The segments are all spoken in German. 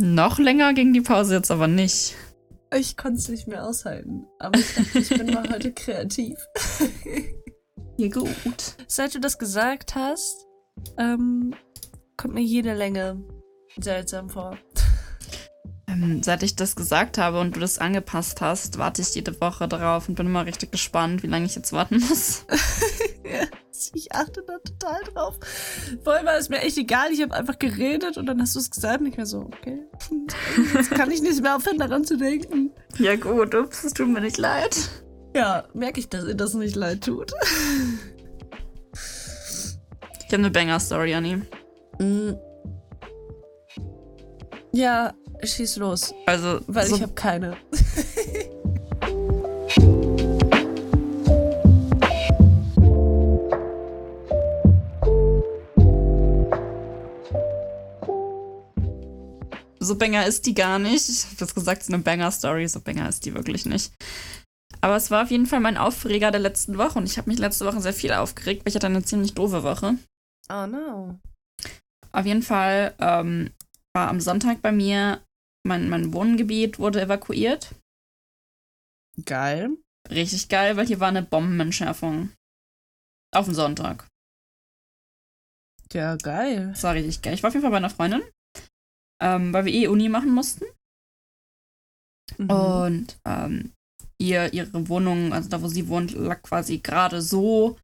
Noch länger ging die Pause jetzt aber nicht. Ich konnte es nicht mehr aushalten. Aber ich dachte, ich bin mal heute kreativ. Ja, gut. Seit du das gesagt hast, ähm, kommt mir jede Länge seltsam vor. Ähm, seit ich das gesagt habe und du das angepasst hast, warte ich jede Woche drauf und bin immer richtig gespannt, wie lange ich jetzt warten muss. ja, ich achte da total drauf. Vorhin war es mir echt egal, ich habe einfach geredet und dann hast du es gesagt und ich war so, okay, jetzt kann ich nicht mehr aufhören, daran zu denken. Ja gut, ups, es tut mir nicht leid. Ja, merke ich, dass ihr das nicht leid tut. Ich habe eine Banger-Story, Anni. Mm. Ja, schieß los. Also, Weil so, ich habe keine. so Banger ist die gar nicht. Ich habe das gesagt, es ist eine Banger-Story. So Banger ist die wirklich nicht. Aber es war auf jeden Fall mein Aufreger der letzten Woche und ich habe mich letzte Woche sehr viel aufgeregt, weil ich hatte eine ziemlich doofe Woche. Oh no. Auf jeden Fall ähm, war am Sonntag bei mir, mein, mein Wohngebiet wurde evakuiert. Geil. Richtig geil, weil hier war eine Bombenentschärfung. Auf den Sonntag. Ja, geil. Das war richtig geil. Ich war auf jeden Fall bei einer Freundin, ähm, weil wir eh Uni machen mussten. Mhm. Und ähm, ihr, ihre Wohnung, also da, wo sie wohnt, lag quasi gerade so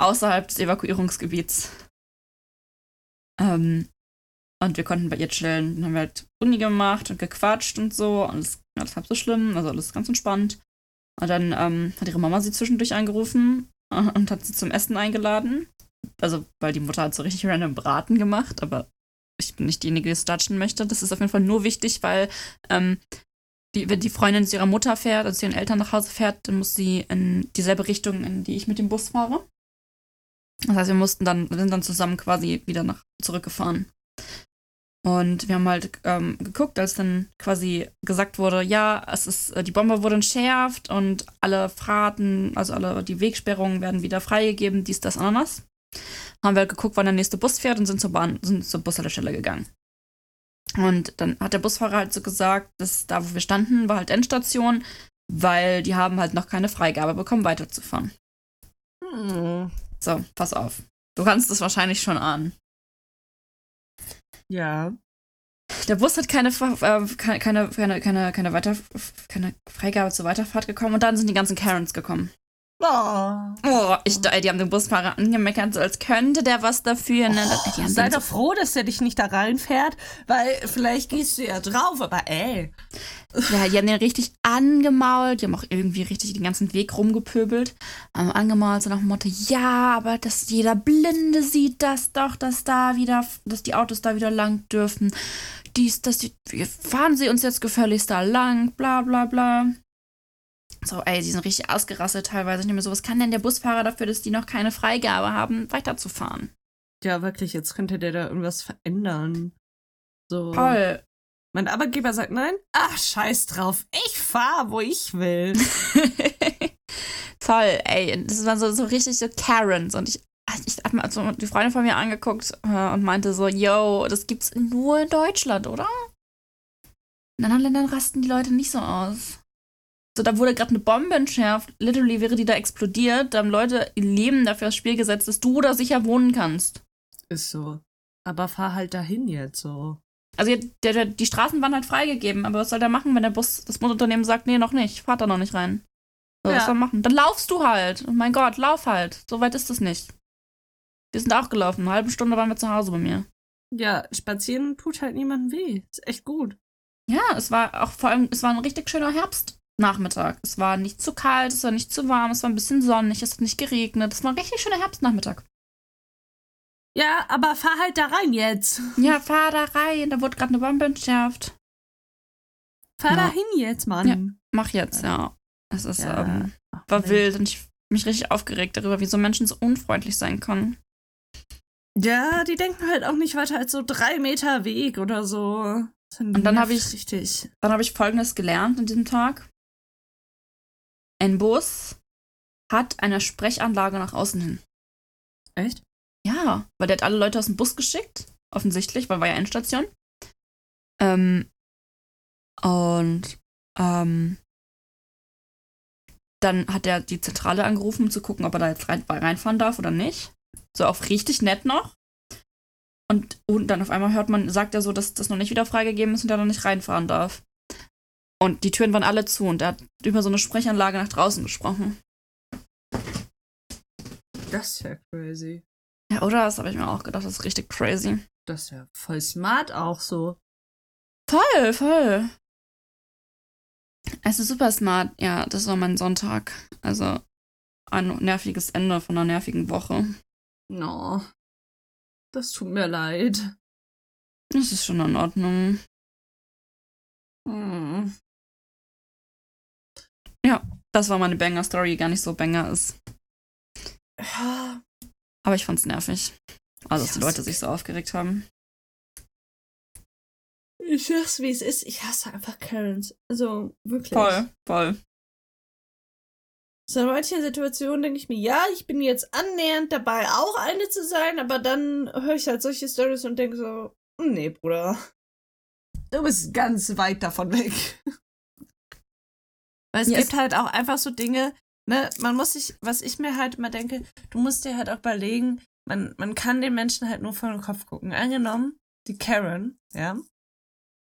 außerhalb des Evakuierungsgebiets. Ähm, und wir konnten bei ihr chillen. Dann haben wir halt Uni gemacht und gequatscht und so. Alles, alles halb so schlimm, also alles ganz entspannt. Und dann ähm, hat ihre Mama sie zwischendurch angerufen und hat sie zum Essen eingeladen. Also, weil die Mutter hat so richtig random Braten gemacht, aber ich bin nicht diejenige, die es datschen möchte. Das ist auf jeden Fall nur wichtig, weil ähm, die, wenn die Freundin zu ihrer Mutter fährt, also zu ihren Eltern nach Hause fährt, dann muss sie in dieselbe Richtung, in die ich mit dem Bus fahre. Das heißt, wir mussten dann, sind dann zusammen quasi wieder nach zurückgefahren. Und wir haben halt ähm, geguckt, als dann quasi gesagt wurde, ja, es ist, äh, die Bombe wurde entschärft und alle Fahrten, also alle die Wegsperrungen werden wieder freigegeben, dies, das, Ananas. Haben wir halt geguckt, wann der nächste Bus fährt und sind zur Bahn, sind zur Bushaltestelle gegangen. Und dann hat der Busfahrer halt so gesagt, dass da, wo wir standen, war halt Endstation, weil die haben halt noch keine Freigabe bekommen, weiterzufahren. Hm. So, pass auf. Du kannst es wahrscheinlich schon ahnen. Ja. Der Bus hat keine, äh, keine, keine, keine, keine, Weiter, keine Freigabe zur Weiterfahrt bekommen und dann sind die ganzen Karens gekommen. Oh. Ich, die haben den Busfahrer angemeckert, so als könnte der was dafür. Ne? Oh, haben sei doch froh, dass der dich nicht da reinfährt, weil vielleicht gehst du ja drauf, aber ey. Ja, die haben den richtig angemault, die haben auch irgendwie richtig den ganzen Weg rumgepöbelt. Ähm, angemault, so nach dem Motto, ja, aber dass jeder Blinde sieht das doch, dass da wieder, dass die Autos da wieder lang dürfen. Dies, dass die, fahren sie uns jetzt gefälligst da lang, bla bla bla. So, ey, die sind richtig ausgerastet teilweise. Ich nehme so, was kann denn der Busfahrer dafür, dass die noch keine Freigabe haben, weiterzufahren? Ja, wirklich, jetzt könnte der da irgendwas verändern. So. Toll. Mein Arbeitgeber sagt nein? Ach, scheiß drauf. Ich fahr, wo ich will. Toll, ey. Das waren so, so richtig so Karens. Und ich, ich habe mir also die Freundin von mir angeguckt äh, und meinte so, yo, das gibt's nur in Deutschland, oder? In anderen Ländern rasten die Leute nicht so aus. So, da wurde gerade eine Bombe entschärft. Literally wäre die da explodiert. Da haben Leute ihr Leben dafür aufs Spiel gesetzt, dass du da sicher wohnen kannst. Ist so. Aber fahr halt dahin jetzt so. Also der, der, die Straßen waren halt freigegeben, aber was soll der machen, wenn der Bus, das Busunternehmen sagt, nee, noch nicht, fahrt da noch nicht rein. So, Ja. Was soll er machen? Dann laufst du halt. Oh mein Gott, lauf halt. So weit ist es nicht. Wir sind auch gelaufen. Eine halbe Stunde waren wir zu Hause bei mir. Ja, spazieren tut halt niemandem weh. Ist echt gut. Ja, es war auch vor allem, es war ein richtig schöner Herbstnachmittag. Es war nicht zu kalt, es war nicht zu warm, es war ein bisschen sonnig, es hat nicht geregnet. Es war ein richtig schöner Herbstnachmittag. Ja, aber fahr halt da rein jetzt. Ja, fahr da rein, da wurde gerade eine Bombe entschärft. Fahr Ja. dahin jetzt, Mann. Ja. Mach jetzt, ja. Es ist, Ja. ähm, war Mensch. wild und ich mich richtig aufgeregt darüber, wie so Menschen so unfreundlich sein können. Ja, die denken halt auch nicht weiter als so drei Meter Weg oder so. Und dann hab ich- Richtig. Dann habe ich Folgendes gelernt an diesem Tag. Ein Bus hat eine Sprechanlage nach außen hin. Echt? Ja, weil der hat alle Leute aus dem Bus geschickt, offensichtlich, weil war ja Endstation. Ähm, Und ähm, dann hat er die Zentrale angerufen, um zu gucken, ob er da jetzt rein, reinfahren darf oder nicht. So auf richtig nett noch. Und, und dann auf einmal hört man, sagt er so, dass das noch nicht wieder freigegeben ist und er noch nicht reinfahren darf. Und die Türen waren alle zu und er hat über so eine Sprechanlage nach draußen gesprochen. Das ist ja crazy. Ja, oder? Das habe ich mir auch gedacht, das ist richtig crazy. Das ist ja voll smart auch so. Voll, voll. Es ist super smart. Ja, das war mein Sonntag. Also ein nerviges Ende von einer nervigen Woche. No. Das tut mir leid. Das ist schon in Ordnung. Hm. Ja, das war meine Banger-Story, die gar nicht so Banger ist. Aber ich fand's nervig. Also, dass die Leute sich so aufgeregt haben. Ich sag's, wie es ist. Ich hasse einfach Karens. Also, wirklich. Voll, voll. So in manchen Situationen denke ich mir, ja, ich bin jetzt annähernd dabei, auch eine zu sein, aber dann höre ich halt solche Stories und denke so, nee, Bruder. Du bist ganz weit davon weg. Weil es Ja, gibt halt auch einfach so Dinge, ne, man muss sich, was ich mir halt immer denke, du musst dir halt auch überlegen, man, man kann den Menschen halt nur vor den Kopf gucken. Angenommen, die Karen, ja,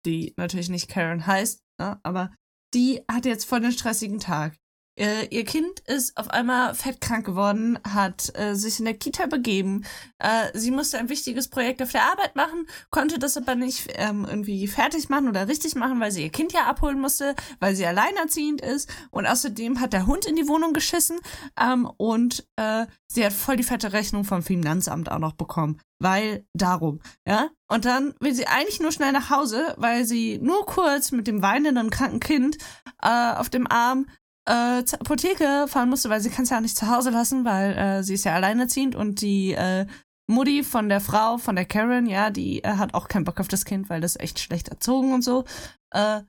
die natürlich nicht Karen heißt, ne, aber die hat jetzt voll den stressigen Tag. Äh, ihr Kind ist auf einmal fettkrank geworden, hat äh, sich in der Kita begeben. Äh, sie musste ein wichtiges Projekt auf der Arbeit machen, konnte das aber nicht ähm, irgendwie fertig machen oder richtig machen, weil sie ihr Kind ja abholen musste, weil sie alleinerziehend ist. Und außerdem hat der Hund in die Wohnung geschissen ähm, und äh, sie hat voll die fette Rechnung vom Finanzamt auch noch bekommen. Weil darum, ja. Und dann will sie eigentlich nur schnell nach Hause, weil sie nur kurz mit dem weinenden kranken Kind äh, auf dem Arm äh, zur Apotheke fahren musste, weil sie kann es ja nicht zu Hause lassen, weil äh, sie ist ja alleinerziehend und die äh, Mutti von der Frau, von der Karen, ja, die äh, hat auch keinen Bock auf das Kind, weil das echt schlecht erzogen und so. Äh,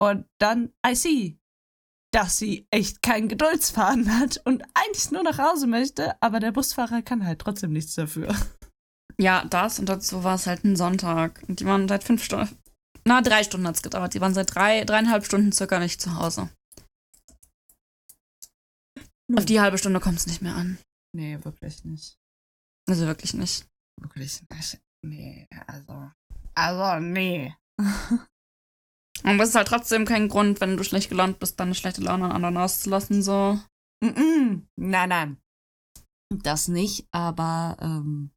und dann, I see, dass sie echt keinen Geduldsfaden hat und eigentlich nur nach Hause möchte, aber der Busfahrer kann halt trotzdem nichts dafür. Ja, das und dazu war es halt ein Sonntag. Und die waren seit fünf Stunden. Na, drei Stunden hat's gedauert. Die waren seit drei, dreieinhalb Stunden circa nicht zu Hause. Auf die halbe Stunde kommt es nicht mehr an. Nee, wirklich nicht. Also wirklich nicht. Wirklich nicht. Nee, also. Also, nee. Und das ist halt trotzdem kein Grund, wenn du schlecht gelaunt bist, deine schlechte Laune an anderen auszulassen, so. Mm-mm. Nein, nein. Das nicht, aber ähm,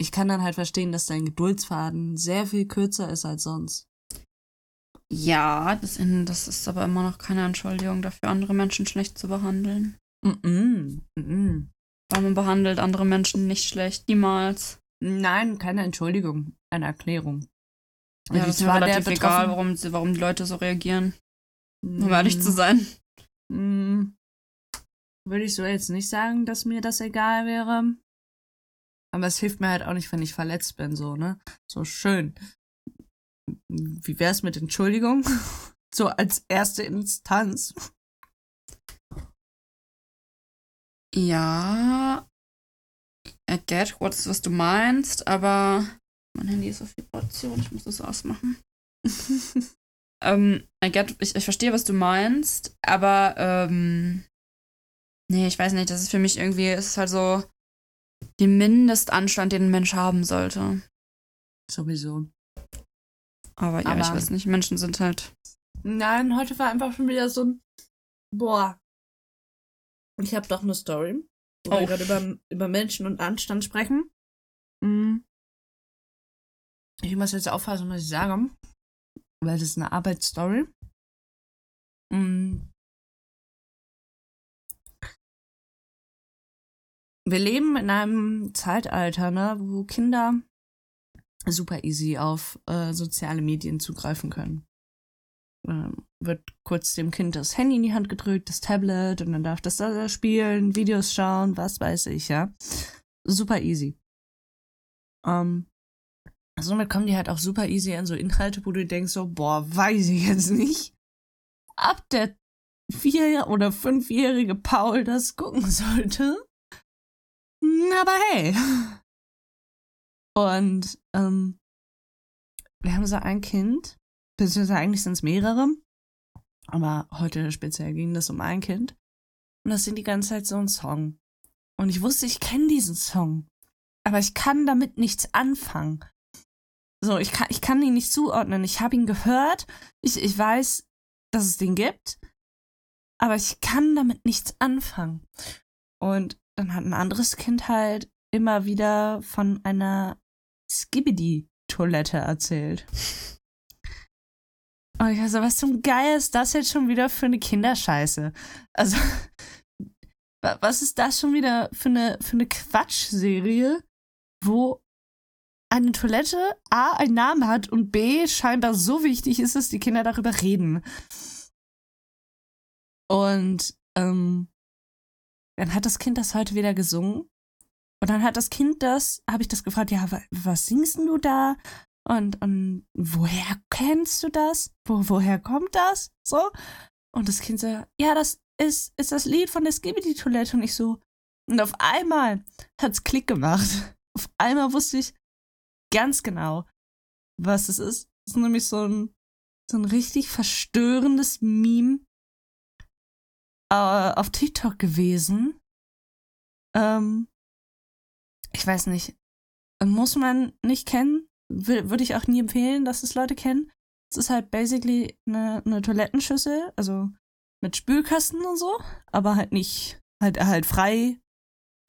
ich kann dann halt verstehen, dass dein Geduldsfaden sehr viel kürzer ist als sonst. Ja, das, das ist aber immer noch keine Entschuldigung dafür, andere Menschen schlecht zu behandeln. Mm-mm. Mm-mm. Weil man behandelt andere Menschen nicht schlecht, niemals. Nein, keine Entschuldigung, eine Erklärung. Ja, Und das ist mir relativ egal, warum, warum die Leute so reagieren, um ehrlich zu sein. Mm, Würde ich so jetzt nicht sagen, dass mir das egal wäre. Aber es hilft mir halt auch nicht, wenn ich verletzt bin, so, ne? So schön. Wie wär's mit Entschuldigung? So als erste Instanz. Ja, I get what, was du meinst, aber mein Handy ist auf Vibration, ich muss das ausmachen. ähm, I get, ich, ich verstehe, was du meinst, aber ähm, nee, ich weiß nicht, das ist für mich irgendwie, es ist halt so die Mindestanstand, den ein Mensch haben sollte. Sowieso. Aber ja, ich Aber- weiß nicht, Menschen sind halt. Nein, heute war einfach schon wieder so ein. Boah. Ich habe doch eine Story, wo Oh. wir gerade über, über Menschen und Anstand sprechen. Mm. Ich muss jetzt aufpassen, was ich sage, weil das ist eine Arbeitsstory. Mm. Wir leben in einem Zeitalter, ne, wo Kinder super easy auf äh, soziale Medien zugreifen können ähm, wird kurz dem Kind das Handy in die Hand gedrückt, das Tablet und dann darf das da spielen, Videos schauen, was weiß ich, ja. Super easy. Ähm, somit kommen die halt auch super easy an so Inhalte, wo du denkst so, boah, weiß ich jetzt nicht, ob der vier- oder fünfjährige Paul das gucken sollte. Hm, Aber hey. Und ähm, wir haben so ein Kind, beziehungsweise eigentlich sind es mehrere. Aber heute speziell ging das um ein Kind. Und das sind die ganze Zeit so ein Song. Und ich wusste, ich kenne diesen Song. Aber ich kann damit nichts anfangen. So, ich kann, ich kann ihn nicht zuordnen. Ich habe ihn gehört. Ich, ich weiß, dass es den gibt. Aber ich kann damit nichts anfangen. Und dann hat ein anderes Kind halt immer wieder von einer Skibidi-Toilette erzählt. Und ich so, was zum Geil ist das jetzt schon wieder für eine Kinderscheiße? Also, was ist das schon wieder für eine, für eine Quatschserie, wo eine Toilette A einen Namen hat und B scheinbar so wichtig ist, dass die Kinder darüber reden. Und ähm, dann hat das Kind das heute wieder gesungen. Und dann hat das Kind das, habe ich das gefragt, ja, was singst du da? Und, und woher kennst du das? Wo, woher kommt das? So. Und das Kind so, ja, das ist, ist das Lied von der Skibidi-Toilette. Und ich so, und auf einmal hat's Klick gemacht. Auf einmal wusste ich ganz genau, was es ist. Es ist nämlich so ein, so ein richtig verstörendes Meme äh, auf TikTok gewesen. Ähm, ich weiß nicht. Muss man nicht kennen würde ich auch nie empfehlen, dass es Leute kennen. Es ist halt basically eine, eine Toilettenschüssel, also mit Spülkasten und so, aber halt nicht, halt, halt frei,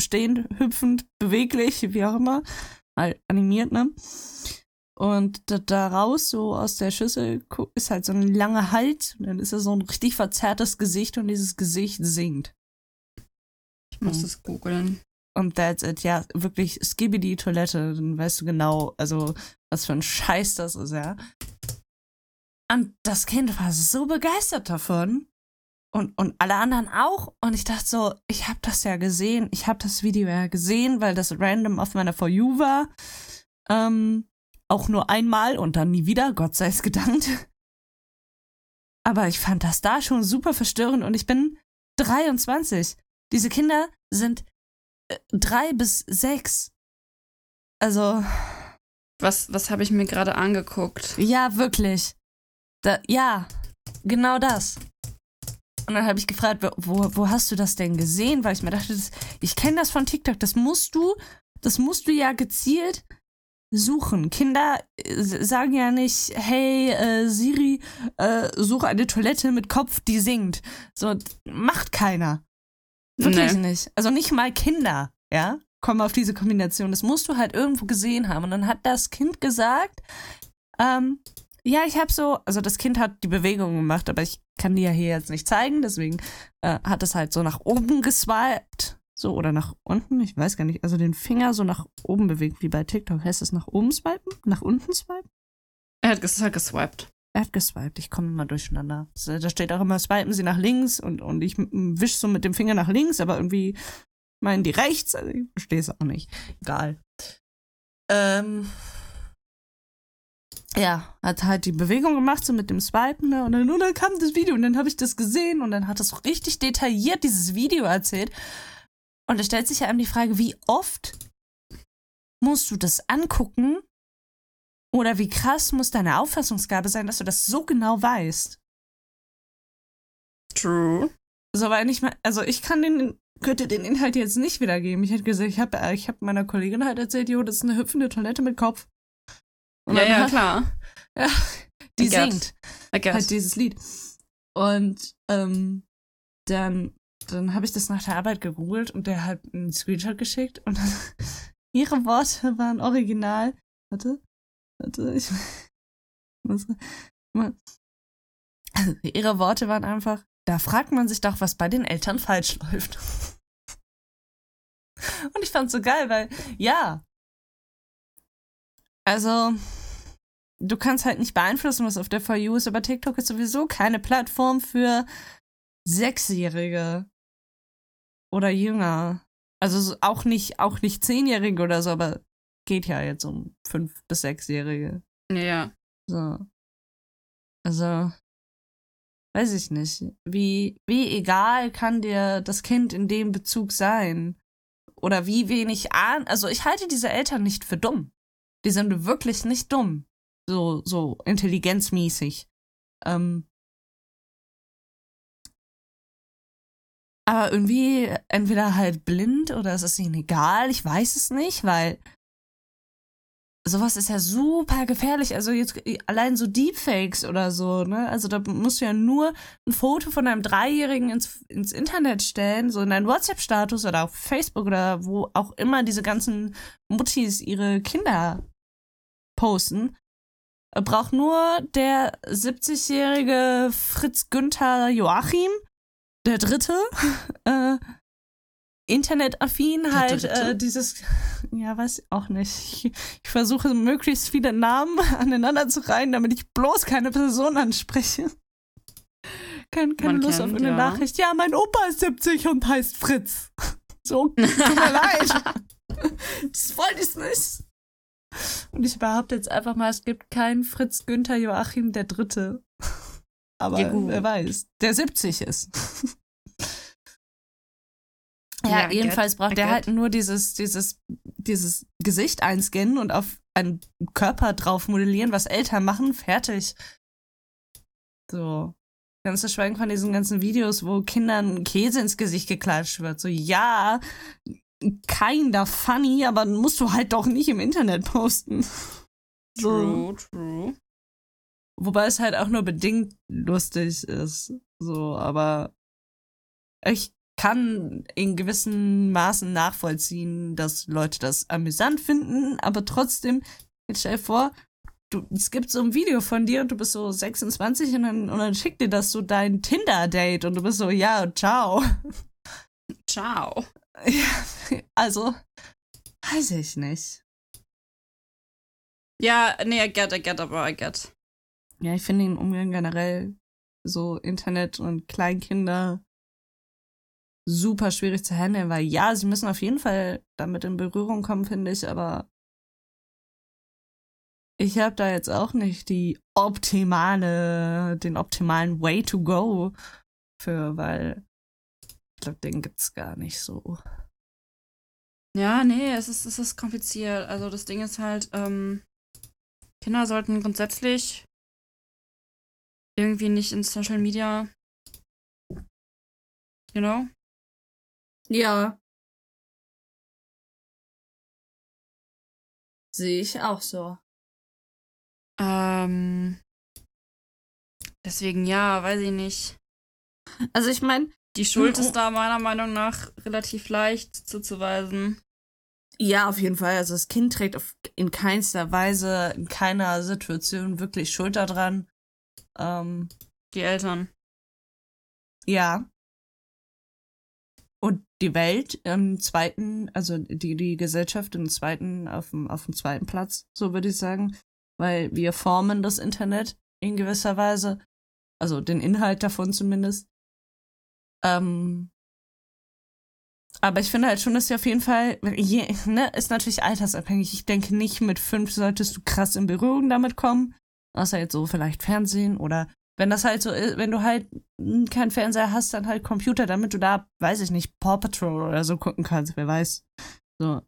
stehend, hüpfend, beweglich, wie auch immer, halt animiert, ne? Und da, da raus, so aus der Schüssel, ist halt so ein langer Hals. Und dann ist er so ein richtig verzerrtes Gesicht und dieses Gesicht singt. Ich muss das googeln. Und that's it. Ja, wirklich skibidi Toilette. Dann weißt du genau, also, was für ein Scheiß das ist, ja. Und das Kind war so begeistert davon. Und, und alle anderen auch. Und ich dachte so, ich habe das ja gesehen. Ich habe das Video ja gesehen, weil das random auf meiner For You war. Ähm, auch nur einmal und dann nie wieder, Gott sei es gedankt. Aber ich fand das da schon super verstörend und ich bin 23. Diese Kinder sind drei bis sechs. Also. Was, was habe ich mir gerade angeguckt? Ja, wirklich. Da, ja, genau das. Und dann habe ich gefragt, wo, wo hast du das denn gesehen? Weil ich mir dachte, das, ich kenne das von TikTok. Das musst du, das musst du ja gezielt suchen. Kinder äh, sagen ja nicht, hey äh, Siri, äh, suche eine Toilette mit Kopf, die singt. So macht keiner. Wirklich nee. nicht. Also nicht mal Kinder, ja, kommen auf diese Kombination. Das musst du halt irgendwo gesehen haben. Und dann hat das Kind gesagt, ähm, ja, ich habe so, also das Kind hat die Bewegung gemacht, aber ich kann die ja hier jetzt nicht zeigen, deswegen äh, hat es halt so nach oben geswiped, so oder nach unten, ich weiß gar nicht, also den Finger so nach oben bewegt, wie bei TikTok. Heißt es nach oben swipen? Nach unten swipen? Er hat, es hat geswiped. Er hat geswiped, ich komme immer durcheinander. Da steht auch immer, swipen Sie nach links und, und ich wisch so mit dem Finger nach links, aber irgendwie meinen die rechts. Also ich verstehe es auch nicht. Egal. Ähm, ja, hat halt die Bewegung gemacht, so mit dem Swipen, ne? Und dann, und dann kam das Video und dann habe ich das gesehen und dann hat so richtig detailliert dieses Video erzählt. Und da stellt sich ja einem die Frage, wie oft musst du das angucken, oder wie krass muss deine Auffassungsgabe sein, dass du das so genau weißt? True. So, weil nicht mal, also ich kann den, könnte den Inhalt jetzt nicht wiedergeben. Ich hätte gesagt, ich habe ich hab meiner Kollegin halt erzählt, jo, das ist eine hüpfende Toilette mit Kopf. Und ja, ja, hat, klar. Ja, die I singt halt dieses Lied. Und ähm, dann, dann habe ich das nach der Arbeit gegoogelt und der hat einen Screenshot geschickt und dann, ihre Worte waren original. Warte. Warte, ich muss mal. Also ihre Worte waren einfach, da fragt man sich doch, was bei den Eltern falsch läuft. Und ich fand's so geil, weil, ja. Also, du kannst halt nicht beeinflussen, was auf der For You ist, aber TikTok ist sowieso keine Plattform für Sechsjährige oder jünger. Also auch nicht, auch nicht Zehnjährige oder so, aber geht ja jetzt um fünf bis sechsjährige. Ja. So. Also, weiß ich nicht. Wie, wie egal kann dir das Kind in dem Bezug sein? Oder wie wenig ahn. Also, ich halte diese Eltern nicht für dumm. Die sind wirklich nicht dumm. So, so intelligenzmäßig. Ähm, aber irgendwie entweder halt blind oder ist es ihnen egal, ich weiß es nicht, weil sowas ist ja super gefährlich. Also jetzt allein so Deepfakes oder so, ne? Also da musst du ja nur ein Foto von einem Dreijährigen ins, ins Internet stellen, so in deinen WhatsApp-Status oder auf Facebook oder wo auch immer diese ganzen Muttis ihre Kinder posten. Braucht nur der 70-jährige Fritz Günther Joachim, der Dritte, äh, internetaffin halt äh, dieses, ja, weiß ich auch nicht. Ich, ich, versuche möglichst viele Namen aneinander zu reihen, damit ich bloß keine Person anspreche. Kein, keine Man Lust kennt, auf eine ja. Nachricht. Ja, mein Opa ist 70 und heißt Fritz. So, tut mir leid. Das wollte ich nicht. Und ich behaupte jetzt einfach mal, es gibt keinen Fritz Günther Joachim der Dritte. Aber ja, wer weiß, der 70 ist. Ja, ja jedenfalls braucht er halt nur dieses, dieses, dieses Gesicht einscannen und auf einen Körper drauf modellieren, was Eltern machen, fertig. So. Ganz zu schweigen von diesen ganzen Videos, wo Kindern Käse ins Gesicht geklatscht wird. So, ja, kinder funny, aber musst du halt doch nicht im Internet posten. So. True, true. Wobei es halt auch nur bedingt lustig ist. So, aber ich kann in gewissen Maßen nachvollziehen, dass Leute das amüsant finden, aber trotzdem, jetzt stell dir vor, du, es gibt so ein Video von dir und du bist so 26 und dann, und dann schickt dir das so dein Tinder-Date und du bist so, ja, ciao. Ciao. Ja, also, weiß ich nicht. Ja, nee, I get, I get, aber I get. Ja, ich finde den Umgang generell so Internet und Kleinkinder super schwierig zu handeln, weil ja, sie müssen auf jeden Fall damit in Berührung kommen, finde ich, aber ich habe da jetzt auch nicht die optimale, den optimalen Way to go für, weil ich glaube, den gibt's gar nicht so. Ja, nee, es ist, es ist kompliziert. Also das Ding ist halt, ähm, Kinder sollten grundsätzlich irgendwie nicht in Social Media, you know, ja. Sehe ich auch so. Ähm. Deswegen ja, weiß ich nicht. Also ich meine. Die Schuld ist da meiner Meinung nach relativ leicht zuzuweisen. Ja, auf jeden Fall. Also das Kind trägt in keinster Weise, in keiner Situation wirklich Schuld daran. Ähm, die Eltern. Ja die Welt im zweiten, also die, die Gesellschaft im zweiten, auf dem, auf dem zweiten Platz, so würde ich sagen. Weil wir formen das Internet in gewisser Weise. Also den Inhalt davon zumindest. Ähm, aber ich finde halt schon, dass sie auf jeden Fall, je, ne, ist natürlich altersabhängig. Ich denke nicht, mit fünf solltest du krass in Berührung damit kommen. Außer jetzt so vielleicht Fernsehen oder wenn das halt so ist, wenn du halt keinen Fernseher hast, dann halt Computer, damit du da, weiß ich nicht, Paw Patrol oder so gucken kannst, wer weiß. So,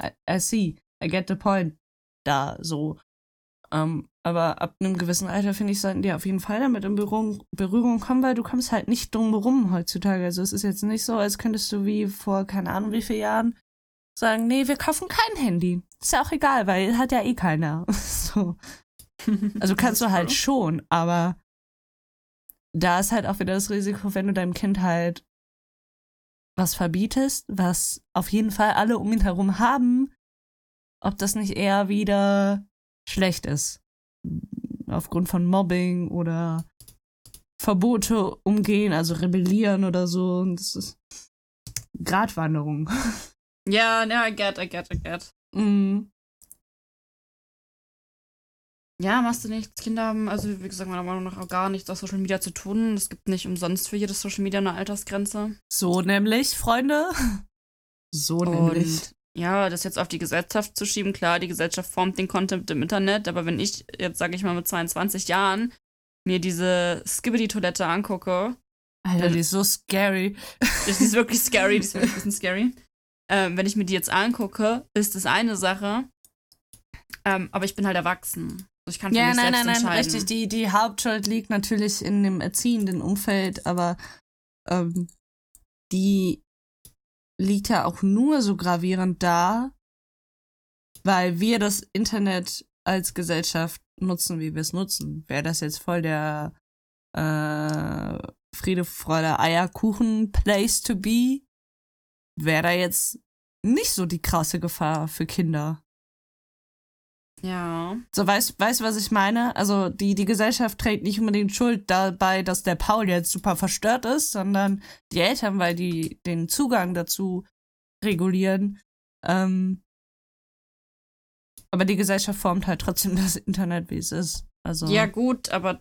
I, I see, I get the point. Da, so. Um, ähm, aber ab einem gewissen Alter, finde ich, sollten die auf jeden Fall damit in Berührung, Berührung kommen, weil du kommst halt nicht drum herum heutzutage. Also es ist jetzt nicht so, als könntest du wie vor keine Ahnung wie vielen Jahren sagen, nee, wir kaufen kein Handy. Ist ja auch egal, weil hat ja eh keiner. so. Also kannst du halt schon, aber da ist halt auch wieder das Risiko, wenn du deinem Kind halt was verbietest, was auf jeden Fall alle um ihn herum haben, ob das nicht eher wieder schlecht ist. Aufgrund von Mobbing oder Verbote umgehen, also rebellieren oder so. Und das ist Gratwanderung. Ja, ja, I get, I get, I get. Mm. Ja, machst du nichts. Kinder haben, also wie gesagt, meiner Meinung nach auch gar nichts auf Social Media zu tun. Es gibt nicht umsonst für jedes Social Media eine Altersgrenze. So nämlich, Freunde. So Und nämlich. Ja, das jetzt auf die Gesellschaft zu schieben, klar, die Gesellschaft formt den Content im Internet, aber wenn ich jetzt, sage ich mal, mit 22 Jahren mir diese Skibbity-Toilette angucke. Alter, die ist so scary. Das ist wirklich scary, die ist wirklich ein bisschen scary. Ähm, wenn ich mir die jetzt angucke, ist das eine Sache. Ähm, aber ich bin halt erwachsen. Ich kann für Ja, mich nein, selbst nein, nein, entscheiden. richtig. Die, die Hauptschuld liegt natürlich in dem erziehenden Umfeld, aber ähm, die liegt ja auch nur so gravierend da, weil wir das Internet als Gesellschaft nutzen, wie wir es nutzen. Wäre das jetzt voll der äh, Friede, Freude, Eierkuchen Place to be, wäre da jetzt nicht so die krasse Gefahr für Kinder. Ja. So, weißt weißt du, was ich meine? Also, die, die Gesellschaft trägt nicht unbedingt Schuld dabei, dass der Paul jetzt super verstört ist, sondern die Eltern, weil die den Zugang dazu regulieren. Ähm, aber die Gesellschaft formt halt trotzdem das Internet, wie es ist. Also, Ja, gut, aber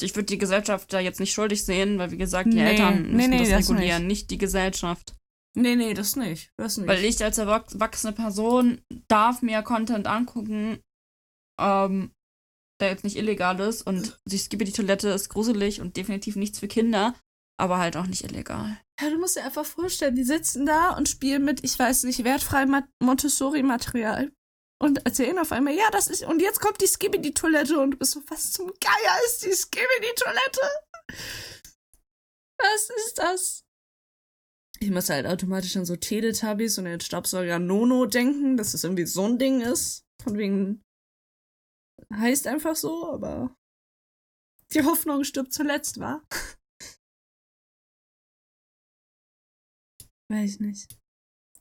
ich würde die Gesellschaft da jetzt nicht schuldig sehen, weil, wie gesagt, die Nee, Eltern nee, müssen nee, das das regulieren, nicht. die Gesellschaft. Nee, nee, das nicht. Das nicht. Weil ich als erwachs- erwachsene Person darf mir Content angucken, ähm, der jetzt nicht illegal ist und ich gebe die Toilette ist gruselig und definitiv nichts für Kinder, aber halt auch nicht illegal. Ja, du musst dir einfach vorstellen, die sitzen da und spielen mit, ich weiß nicht, wertfreiem Ma- Montessori-Material. Und erzählen auf einmal, ja, das ist, und jetzt kommt die Skibidi-Toilette und du bist so, was zum Geier ist die Skibidi-Toilette? Was ist das? Ich muss halt automatisch an so Teletubbies und den Staubsauger Nono denken, dass es irgendwie so ein Ding ist. Von wegen, heißt einfach so, aber die Hoffnung stirbt zuletzt, wa? Weiß nicht.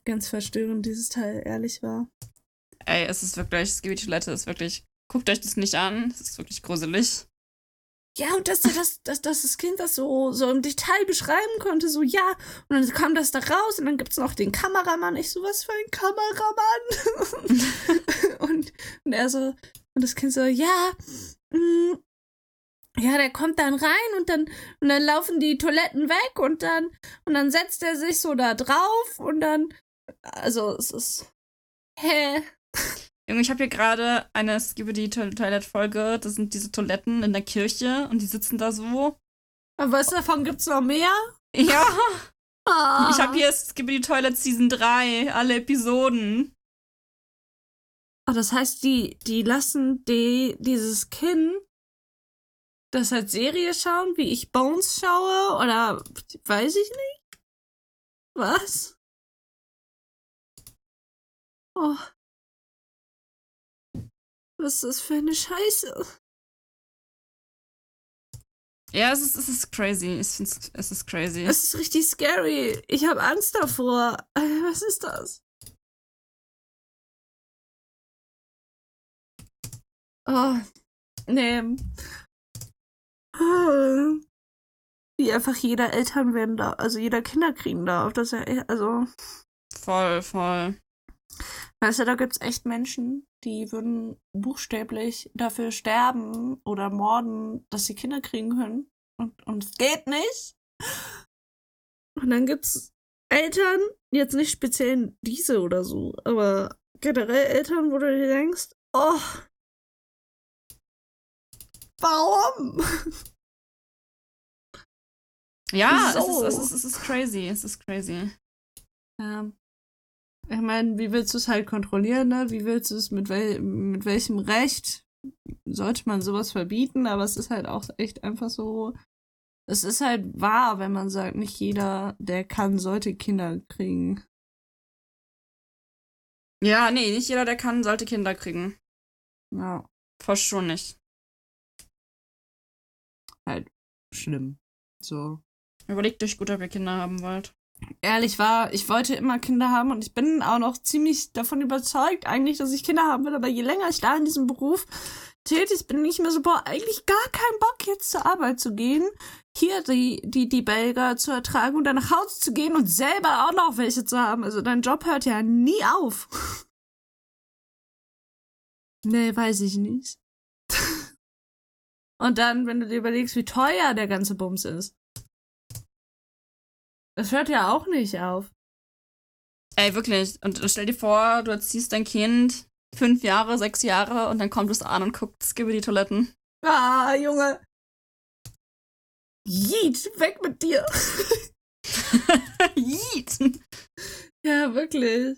Ganz verstörend, dieses Teil, ehrlich war. Ey, es ist wirklich, es gibt die Toilette ist wirklich, guckt euch das nicht an, es ist wirklich gruselig. Ja, und dass, dass, dass, dass das Kind das so, so im Detail beschreiben konnte, so ja, und dann kam das da raus und dann gibt's noch den Kameramann. Ich so, was für ein Kameramann? und, und er so, und das Kind so, ja, mm, ja, der kommt dann rein und dann, und dann laufen die Toiletten weg und dann, und dann setzt er sich so da drauf und dann, also es ist, hä? Junge, ich habe hier gerade eine Skibidi Toilette Folge, das sind diese Toiletten in der Kirche und die sitzen da so. Aber was davon gibt's noch mehr? Ja, Ah. ich habe hier Skibidi Toilet Season 3, alle Episoden. Oh, das heißt, die, die lassen die, dieses Kind das als Serie schauen, wie ich Bones schaue? Oder weiß ich nicht? Was? Oh. Was ist das für eine Scheiße? Ja, es ist, es ist crazy. Ich find's, es ist crazy. Es ist richtig scary. Ich habe Angst davor. Was ist das? Oh, nee. Ah. Wie einfach jeder Eltern werden darf, also jeder Kinder kriegen darf. Das ja, also, voll, voll. weißt du, da gibt's echt Menschen, die würden buchstäblich dafür sterben oder morden, dass sie Kinder kriegen können. Und, und es geht nicht. Und dann gibt's Eltern, jetzt nicht speziell diese oder so, aber generell Eltern, wo du dir denkst, oh, warum? Ja, So. es, ist, es, ist, es ist crazy. Es ist crazy. Ja. Ich meine, wie willst du es halt kontrollieren, ne? Wie willst du es, mit, wel mit welchem Recht sollte man sowas verbieten? Aber es ist halt auch echt einfach so. Es ist halt wahr, wenn man sagt, nicht jeder, der kann, sollte Kinder kriegen. Ja, nee, nicht jeder, der kann, sollte Kinder kriegen. Ja, Fast schon nicht. halt schlimm. So. Überlegt euch gut, ob ihr Kinder haben wollt. Ehrlich war, ich wollte immer Kinder haben und ich bin auch noch ziemlich davon überzeugt, eigentlich, dass ich Kinder haben will. Aber je länger ich da in diesem Beruf tätig bin, ich mir so, boah, eigentlich gar keinen Bock, jetzt zur Arbeit zu gehen, hier die, die, die Belger zu ertragen und dann nach Hause zu gehen und selber auch noch welche zu haben. Also dein Job hört ja nie auf. nee, weiß ich nicht. und dann, wenn du dir überlegst, wie teuer der ganze Bums ist. Das hört ja auch nicht auf. Ey, wirklich. Und stell dir vor, du erziehst dein Kind fünf Jahre, sechs Jahre und dann kommt es an und guckt Skibbe die Toiletten. Ah, Junge. Jeet, weg mit dir. Yeet. ja, wirklich.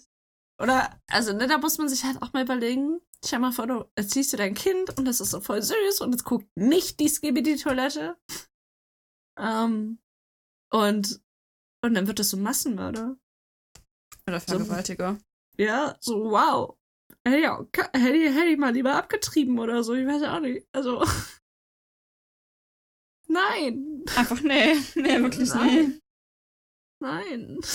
Oder, also, ne, da muss man sich halt auch mal überlegen, Stell mal vor, du erziehst du dein Kind und das ist so voll süß und es guckt nicht die Skibidi-Toilette. Ähm, und, und dann wird das so Massenmörder. Oder Vergewaltiger. Ja, so wow. Hätte ich, auch, hätte, ich- hätte ich mal lieber abgetrieben oder so, ich weiß auch nicht. Also. Nein. Einfach nee. Nee, wirklich Nein. nee. Nein.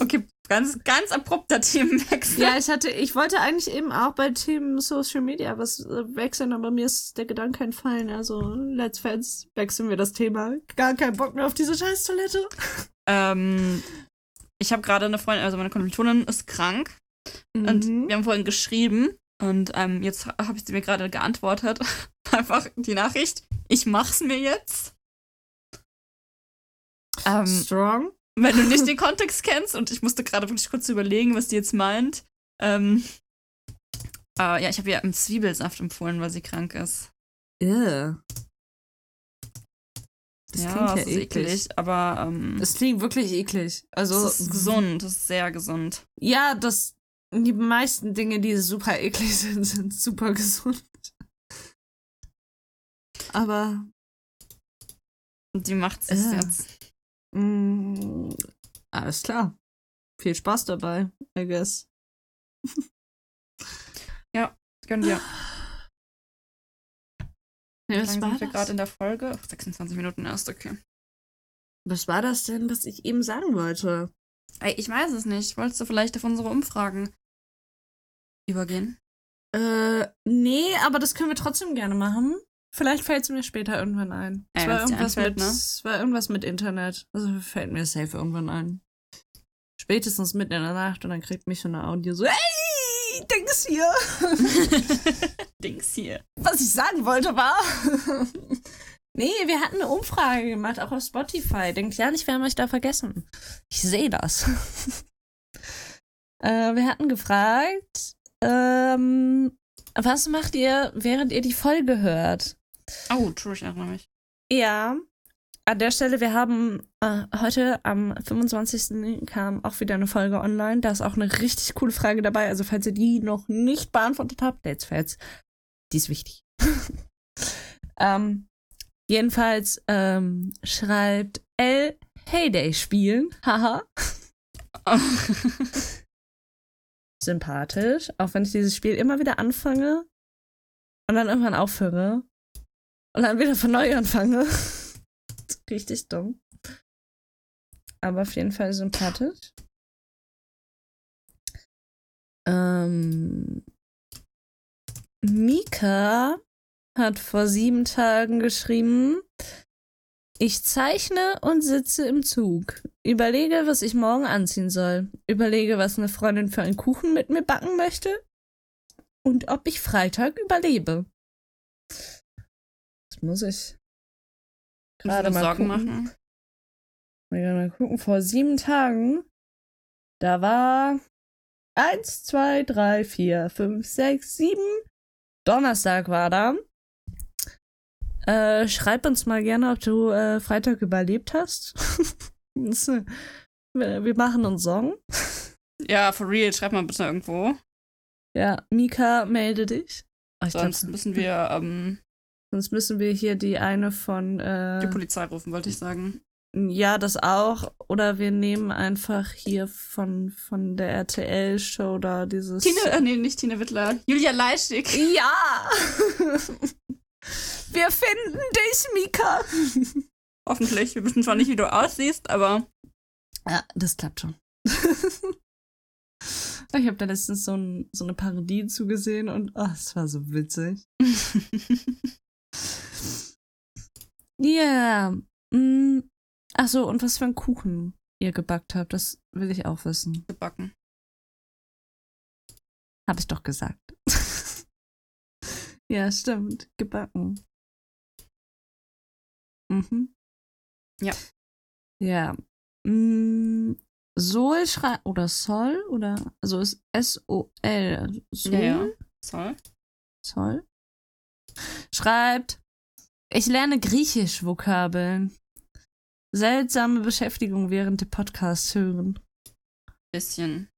Okay, ganz, ganz abrupter Themenwechsel. Ja, ich hatte, ich wollte eigentlich eben auch bei Themen Social Media was äh, wechseln, aber mir ist der Gedanke entfallen. Also, let's fans, wechseln wir das Thema. Gar keinen Bock mehr auf diese Scheißtoilette. Ähm, ich habe gerade eine Freundin, also meine Kommilitonin ist krank und Mhm. wir haben vorhin geschrieben und ähm, jetzt habe ich sie mir gerade geantwortet. Einfach die Nachricht, ich mach's mir jetzt. Ähm, Strong. Wenn du nicht den Kontext kennst und ich musste gerade wirklich kurz überlegen, was die jetzt meint. Ähm, äh, ja, ich habe ihr einen Zwiebelsaft empfohlen, weil sie krank ist. Yeah. Das ja, klingt ja das eklig. eklig, aber ähm, Das klingt wirklich eklig. Also, es ist gesund, es ist sehr gesund. Ja, das, die meisten Dinge, die super eklig sind, sind super gesund. Aber, die macht es Ja. jetzt. Mh, alles klar. Viel Spaß dabei, I guess. Gönn dir. Ja, was, war sind wir gerade in der Folge? Ach, 26 Minuten erst, okay. was war das denn, was ich eben sagen wollte? Ey, ich weiß es nicht. Wolltest du vielleicht auf unsere Umfragen übergehen? Äh, nee, aber das können wir trotzdem gerne machen. Vielleicht fällt es mir später irgendwann ein. Es Ey, war, irgendwas einfällt, mit, ne? es war irgendwas mit Internet. Also fällt mir safe irgendwann ein. Spätestens mitten in der Nacht und dann kriegt mich so eine Audio so, ey, Dings hier. Dings hier. Was ich sagen wollte war. nee, wir hatten eine Umfrage gemacht, auch auf Spotify. Denkt ja nicht, wir haben euch da vergessen. Ich sehe das. äh, wir hatten gefragt, ähm, was macht ihr, während ihr die Folge hört? Oh, true, ich erinnere mich. Ja. An der Stelle, wir haben äh, heute am 25. kam auch wieder eine Folge online. Da ist auch eine richtig coole Frage dabei. Also, falls ihr die noch nicht beantwortet habt, jetzt fällt's. Die ist wichtig. ähm, jedenfalls ähm, schreibt L Heyday spielen. Haha. Sympathisch. Auch wenn ich dieses Spiel immer wieder anfange und dann irgendwann aufhöre und dann wieder von neu anfange. Richtig dumm. Aber auf jeden Fall sympathisch. Ähm, Mika hat vor sieben Tagen geschrieben, ich zeichne und sitze im Zug. Überlege, was ich morgen anziehen soll. Überlege, was eine Freundin für einen Kuchen mit mir backen möchte. Und ob ich Freitag überlebe. Das muss ich gerade mal Sorgen gucken. machen. Mal, mal gucken. Vor sieben Tagen, da war eins, zwei, drei, vier, fünf, sechs, sieben. Donnerstag war da. Äh, schreib uns mal gerne, ob du äh, Freitag überlebt hast. Äh, wir machen einen Song. Ja, for real, schreib mal bitte irgendwo. Ja, Mika, melde dich. Oh, ich glaub, Sonst müssen wir ähm, sonst müssen wir hier die eine von. Äh, die Polizei rufen, wollte ich sagen. Ja, das auch. Oder wir nehmen einfach hier von, von der RTL-Show da dieses. Tine, äh, nee, nicht Tine Wittler. Julia Leischig. Ja! wir finden dich, Mika! Hoffentlich. Wir wissen zwar nicht, wie du aussiehst, aber Ja, das klappt schon. ich habe da letztens so, ein, so eine Parodie zugesehen und oh, es war so witzig. Ja. Yeah. Ach so, und was für einen Kuchen ihr gebackt habt, das will ich auch wissen. gebacken. Hab ich doch gesagt. ja, stimmt. Gebacken. Mhm. Ja. Ja. Mm, Sol schreibt, oder Sol, oder, also ist S-O-L. Sol? Ja, ja. Soll. Sol? Schreibt, ich lerne Griechisch-Vokabeln. Seltsame Beschäftigung während der Podcasts hören. Bisschen.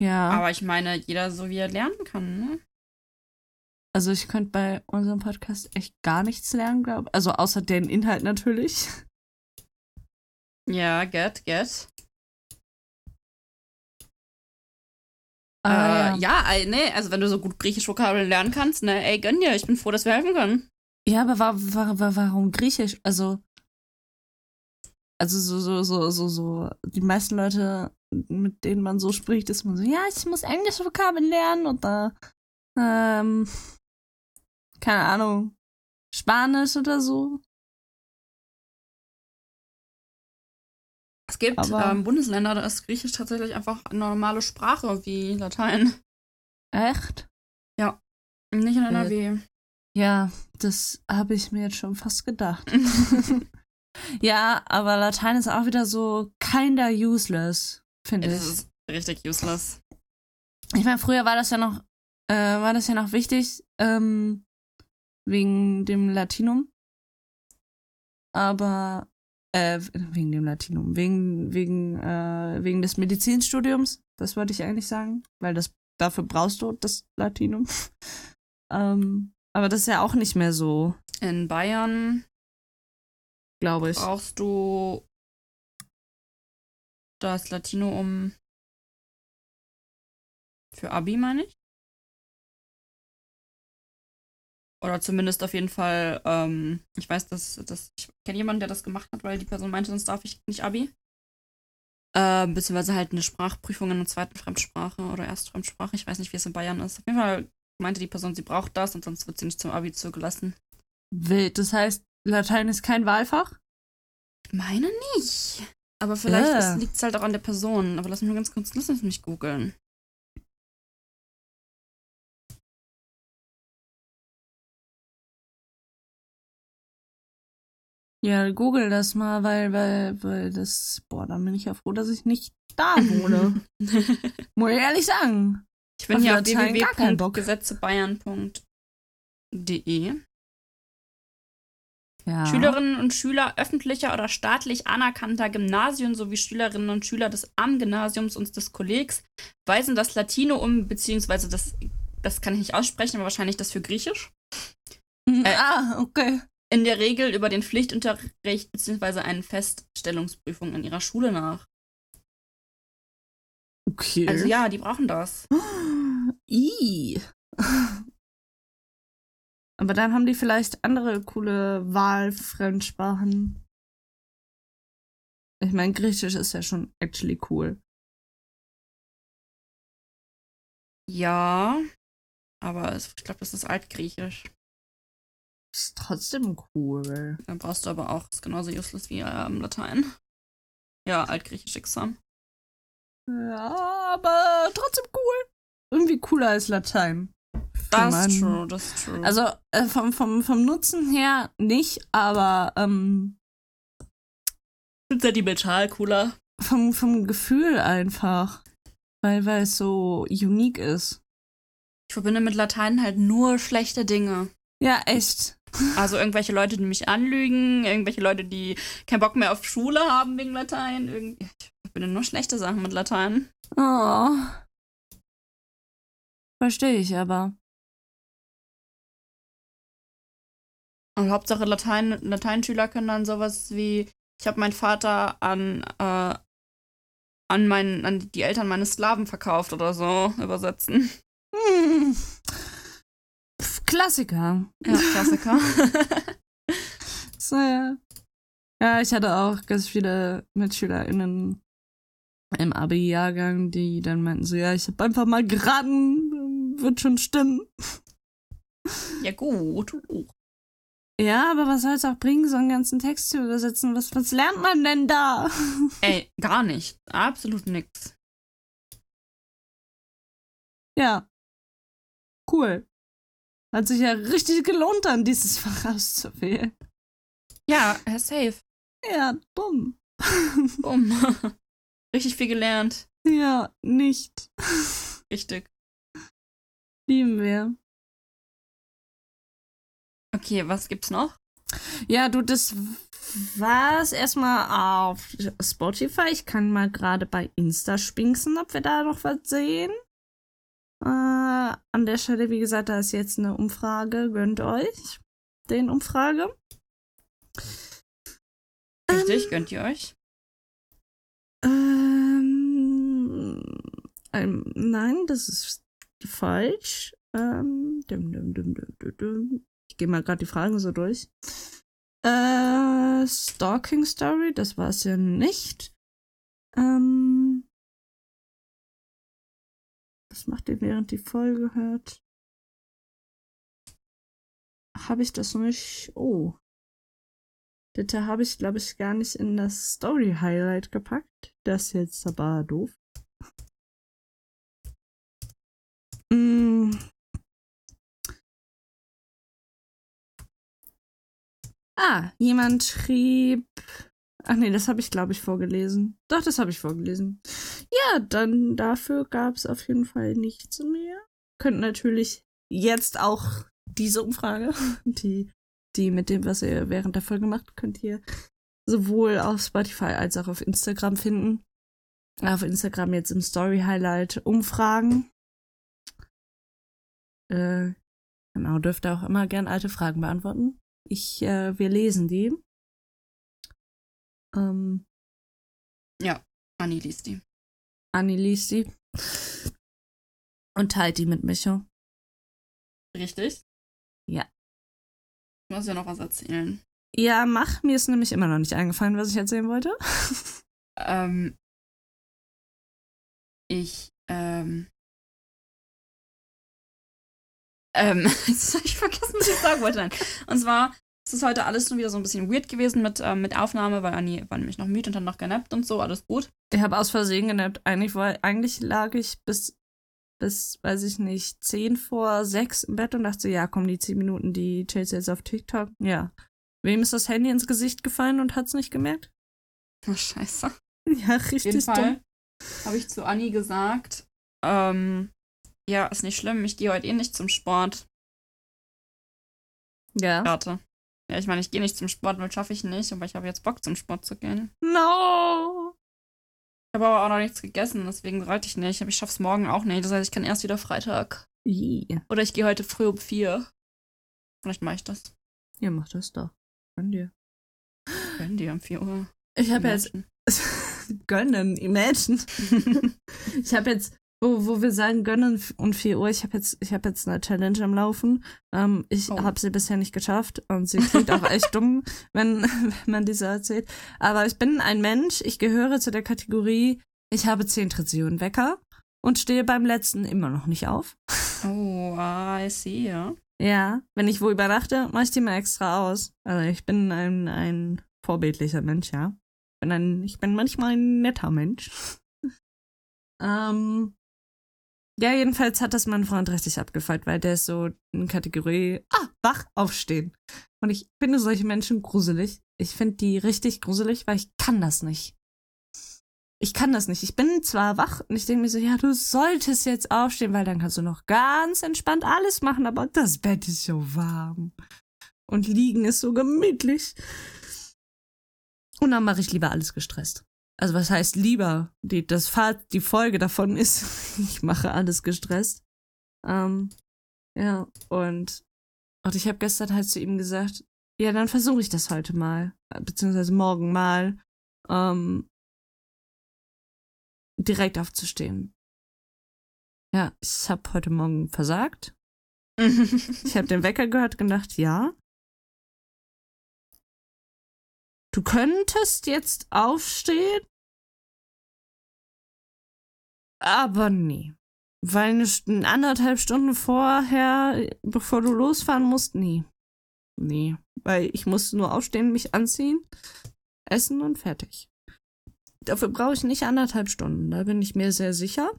Ja. Aber ich meine, jeder so wie er lernen kann, ne? Also ich könnte bei unserem Podcast echt gar nichts lernen, glaube ich. Also außer den Inhalt natürlich. Ja, get, get. Ah, äh, ja. ja, nee, also wenn du so gut griechisch Vokabeln lernen kannst, ne, ey, gönn dir, ich bin froh, dass wir helfen können. ja, aber wa wa wa warum Griechisch? Also also so so so so so die meisten Leute, mit denen man so spricht, ist man so, ja, ich muss englische Vokabeln lernen oder ähm, keine Ahnung, Spanisch oder so. Es gibt ähm, Bundesländer, da ist Griechisch tatsächlich einfach eine normale Sprache wie Latein. Echt? Nicht in NRW. Ja, das habe ich mir jetzt schon fast gedacht. ja, aber Latein ist auch wieder so kinda useless, finde Das ich. ist richtig useless. Ich meine, früher war das ja noch, äh, war das ja noch wichtig, ähm, wegen dem Latinum. Aber, äh, wegen dem Latinum, wegen, wegen, äh, wegen des Medizinstudiums, das wollte ich eigentlich sagen, weil das, dafür brauchst du das Latinum. ähm, aber das ist ja auch nicht mehr so, In Bayern glaube ich. brauchst du das Latino um für Abi, meine ich. Oder zumindest auf jeden Fall, ähm, ich weiß, dass, dass ich kenne jemanden, der das gemacht hat, weil die Person meinte, sonst darf ich nicht Abi. Äh, beziehungsweise halt eine Sprachprüfung in einer zweiten Fremdsprache oder Erstfremdsprache. Ich weiß nicht, wie es in Bayern ist. Auf jeden Fall meinte die Person, sie braucht das und sonst wird sie nicht zum Abi zugelassen. Wild. Das heißt, Latein ist kein Wahlfach? Ich meine nicht. Aber vielleicht Ja. liegt es halt auch an der Person. Aber lass mich mal ganz kurz, lass mich googeln. Ja, google das mal, weil, weil, weil das, boah, dann bin ich ja froh, dass ich nicht da wohne. Muss ich ehrlich sagen. ich bin hier auf www.gesetzebayern.de. Ja. Schülerinnen und Schüler öffentlicher oder staatlich anerkannter Gymnasien sowie Schülerinnen und Schüler des Am-Gymnasiums und des Kollegs weisen das Latino um, beziehungsweise das, das kann ich nicht aussprechen, aber wahrscheinlich das für Griechisch. Hm, äh, ah, okay. In der Regel über den Pflichtunterricht beziehungsweise einen Feststellungsprüfung in ihrer Schule nach. Okay. Also ja, die brauchen das. I. Aber dann haben die vielleicht andere coole Wahlfremdsprachen. Ich meine, Griechisch ist ja schon actually cool. Ja, aber ich glaube, das ist Altgriechisch. Ist trotzdem cool. Dann brauchst du aber auch, ist genauso useless wie ähm, Latein. Ja, Altgriechisch Examen. Ja, aber trotzdem cool. Irgendwie cooler als Latein. Das ist true, das ist true. Also äh, vom, vom, vom Nutzen her nicht, aber ähm, sind sentimental cooler. vom, vom Gefühl einfach. Weil, weil es so unique ist. Ich verbinde mit Latein halt nur schlechte Dinge. Ja, echt. Also irgendwelche Leute, die mich anlügen, irgendwelche Leute, die keinen Bock mehr auf Schule haben wegen Latein. Irgend ich verbinde nur schlechte Sachen mit Latein. Oh. Verstehe ich aber. Und Hauptsache Latein, Lateinschüler können dann sowas wie, ich habe meinen Vater an, äh, an, meinen, an die Eltern meines Sklaven verkauft oder so übersetzen. Hm. Klassiker. Ja, Klassiker. So, ja. ja, ich hatte auch ganz viele MitschülerInnen im Abi-Jahrgang, die dann meinten so, ja, ich habe einfach mal geraten, wird schon stimmen. ja, gut. Ja, aber was soll es auch bringen, so einen ganzen Text zu übersetzen? Was, was lernt man denn da? Ey, gar nicht. Absolut nix. ja. Cool. Hat sich ja richtig gelohnt, dann dieses Fach auszuwählen. Ja, safe. Ja, dumm. Bumm. Richtig viel gelernt. ja, nicht. Richtig. Lieben wir. Okay, was gibt's noch? Ja, du, das was erstmal auf Spotify. Ich kann mal gerade bei Insta spinksen, ob wir da noch was sehen. Äh, an der Stelle, wie gesagt, da ist jetzt eine Umfrage. Gönnt euch den Umfrage. Richtig, ähm, gönnt ihr euch? Ähm, ähm, nein, das ist falsch. Ähm, dum, dum, dum, ich gehe mal gerade die Fragen so durch. Äh, Stalking Story, das war es ja nicht. Ähm, was macht ihr, während die Folge hört? Habe ich das nicht? Oh. Das habe ich, glaube ich, gar nicht in das Story Highlight gepackt. Das ist jetzt aber doof. Mm. Ah, jemand schrieb. Ach nee, das habe ich, glaube ich, vorgelesen. Doch, das habe ich vorgelesen. Ja, dann dafür gab es auf jeden Fall nichts mehr. Könnt natürlich jetzt auch diese Umfrage, die, die mit dem, was ihr während der Folge macht, könnt ihr sowohl auf Spotify als auch auf Instagram finden. Auf Instagram jetzt im Story Highlight Umfragen. Äh, genau, dürft ihr auch immer gern alte Fragen beantworten. Ich, äh, wir lesen die. Ähm, ja, Anni liest die. Anni liest die. Und teilt die mit Micho. Richtig? Ja. Du musst ja noch was erzählen. Ja, mach. Mir ist nämlich immer noch nicht eingefallen, was ich erzählen wollte. ähm, ich, ähm, ähm, jetzt habe ich vergessen, was ich sagen wollte. Nein. Und zwar ist es heute alles nur wieder so ein bisschen weird gewesen mit, ähm, mit Aufnahme, weil Anni war nämlich noch müde und hat noch genappt und so, alles gut. Ich habe aus Versehen genappt. Eigentlich, war, eigentlich lag ich bis, bis, weiß ich nicht, zehn vor sechs im Bett und dachte, ja, komm, die zehn Minuten, die chase jetzt auf TikTok. Ja. Wem ist das Handy ins Gesicht gefallen und hat's nicht gemerkt? Oh, scheiße. Ja, richtig Auf jeden Fall habe ich zu Anni gesagt, ähm, ja, ist nicht schlimm, ich gehe heute eh nicht zum Sport. Ja. Warte. Ja, ich meine, ich gehe nicht zum Sport, weil schaffe ich nicht, aber ich habe jetzt Bock zum Sport zu gehen. No! Ich habe aber auch noch nichts gegessen, deswegen reite ich nicht. Aber ich schaff's morgen auch nicht. Das heißt, ich kann erst wieder Freitag. Yeah. Oder ich gehe heute früh um vier. Vielleicht mache ich das. Ja, mach das doch. Gönn dir. Gönn dir um vier Uhr. Ich habe jetzt. gönnen, imagine. ich habe jetzt wo, wo wir sagen gönnen und 4 Uhr, ich habe jetzt, ich habe jetzt eine Challenge am Laufen. Ähm, ich oh. habe sie bisher nicht geschafft und sie klingt auch echt dumm, wenn, wenn man diese erzählt. Aber ich bin ein Mensch, ich gehöre zu der Kategorie, ich habe 10 Trizionen Wecker und stehe beim letzten immer noch nicht auf. Oh, I see, ja. Ja, wenn ich wo übernachte, mache ich die mal extra aus. Also ich bin ein, ein vorbildlicher Mensch, ja. Ich bin, ein, ich bin manchmal ein netter Mensch. ähm, ja, jedenfalls hat das mein Freund richtig abgefallen, weil der ist so in Kategorie, ah, wach, aufstehen. Und ich finde solche Menschen gruselig. Ich finde die richtig gruselig, weil ich kann das nicht. Ich kann das nicht. Ich bin zwar wach und ich denke mir so, ja, du solltest jetzt aufstehen, weil dann kannst du noch ganz entspannt alles machen, aber das Bett ist so warm. Und liegen ist so gemütlich. Und dann mache ich lieber alles gestresst also was heißt lieber? Die, das Fahrt, die Folge davon ist, ich mache alles gestresst. Ähm, ja, und, und ich habe gestern halt zu ihm gesagt, ja, dann versuche ich das heute mal, beziehungsweise morgen mal, ähm, direkt aufzustehen. Ja, ich habe heute Morgen versagt. ich habe den Wecker gehört und gedacht, ja, Du könntest jetzt aufstehen, aber nee. Weil eine, anderthalb Stunden vorher, bevor du losfahren musst, nee. Nee. Weil ich musste nur aufstehen, mich anziehen, essen und fertig. Dafür brauche ich nicht anderthalb Stunden. Da bin ich mir sehr sicher.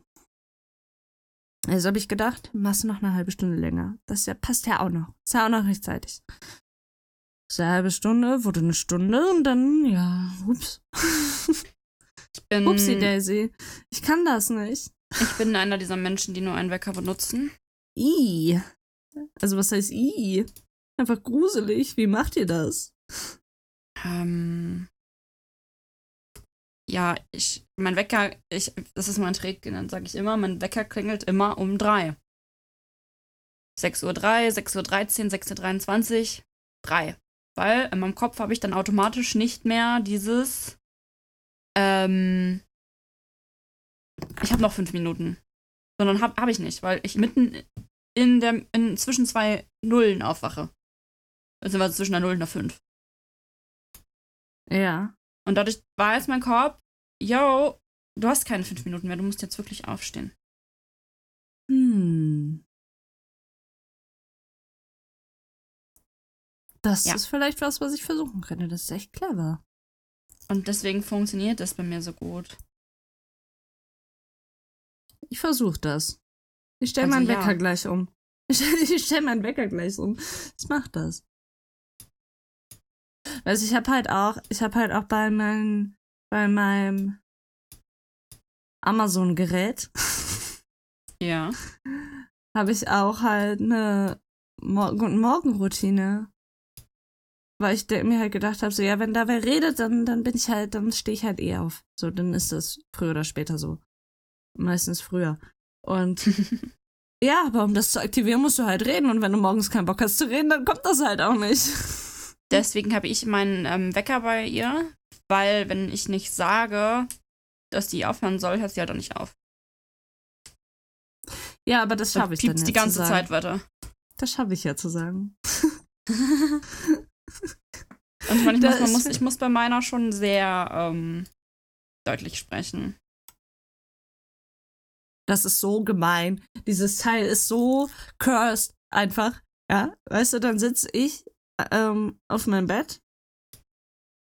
Also habe ich gedacht, machst du noch eine halbe Stunde länger. Das passt ja auch noch. Ist ja auch noch rechtzeitig. So eine halbe Stunde wurde eine Stunde und dann, ja, ups. Ich bin. Upsi Daisy. Ich kann das nicht. Ich bin einer dieser Menschen, die nur einen Wecker benutzen. I. Also was heißt I? Einfach gruselig. Wie macht ihr das? Ähm, ja, ich, mein Wecker, ich, das ist mein Trick, dann sage ich immer, mein Wecker klingelt immer um drei. 6.03 Uhr, 6.13 Uhr, 6.23 Uhr, 3. Weil in meinem Kopf habe ich dann automatisch nicht mehr dieses, ähm, ich habe noch fünf Minuten. Sondern habe hab ich nicht, weil ich mitten in der, in, zwischen zwei Nullen aufwache. Also zwischen der Null und der fünf. Ja. Und dadurch weiß mein Korb, yo, du hast keine fünf Minuten mehr, du musst jetzt wirklich aufstehen. Hm. Das Ja. ist vielleicht was, was ich versuchen könnte. Das ist echt clever. Und deswegen funktioniert das bei mir so gut. Ich versuche das. Ich stelle Also meinen ja. Wecker gleich um. Ich, ich stelle meinen Wecker gleich um. Was macht das? Also ich habe halt auch, ich habe halt auch bei meinem, bei meinem Amazon-Gerät Ja. habe ich auch halt eine Mor Guten Morgen-Routine. Weil ich mir halt gedacht habe, so ja, wenn da wer redet, dann, dann bin ich halt, dann stehe ich halt eh auf. So, dann ist das früher oder später so. Meistens früher. Und ja, aber um das zu aktivieren, musst du halt reden. Und wenn du morgens keinen Bock hast zu reden, dann kommt das halt auch nicht. Deswegen habe ich meinen ähm, Wecker bei ihr, weil wenn ich nicht sage, dass die aufhören soll, hört sie halt auch nicht auf. Ja, aber das schaffe ich dann ja die ganze zu sagen. Zeit weiter. Das schaffe ich ja zu sagen. Und ich, meine, ich, muss, man muss, ich muss bei meiner schon sehr ähm, deutlich sprechen. Das ist so gemein. Dieses Teil ist so cursed einfach. Ja, weißt du, dann sitze ich ähm, auf meinem Bett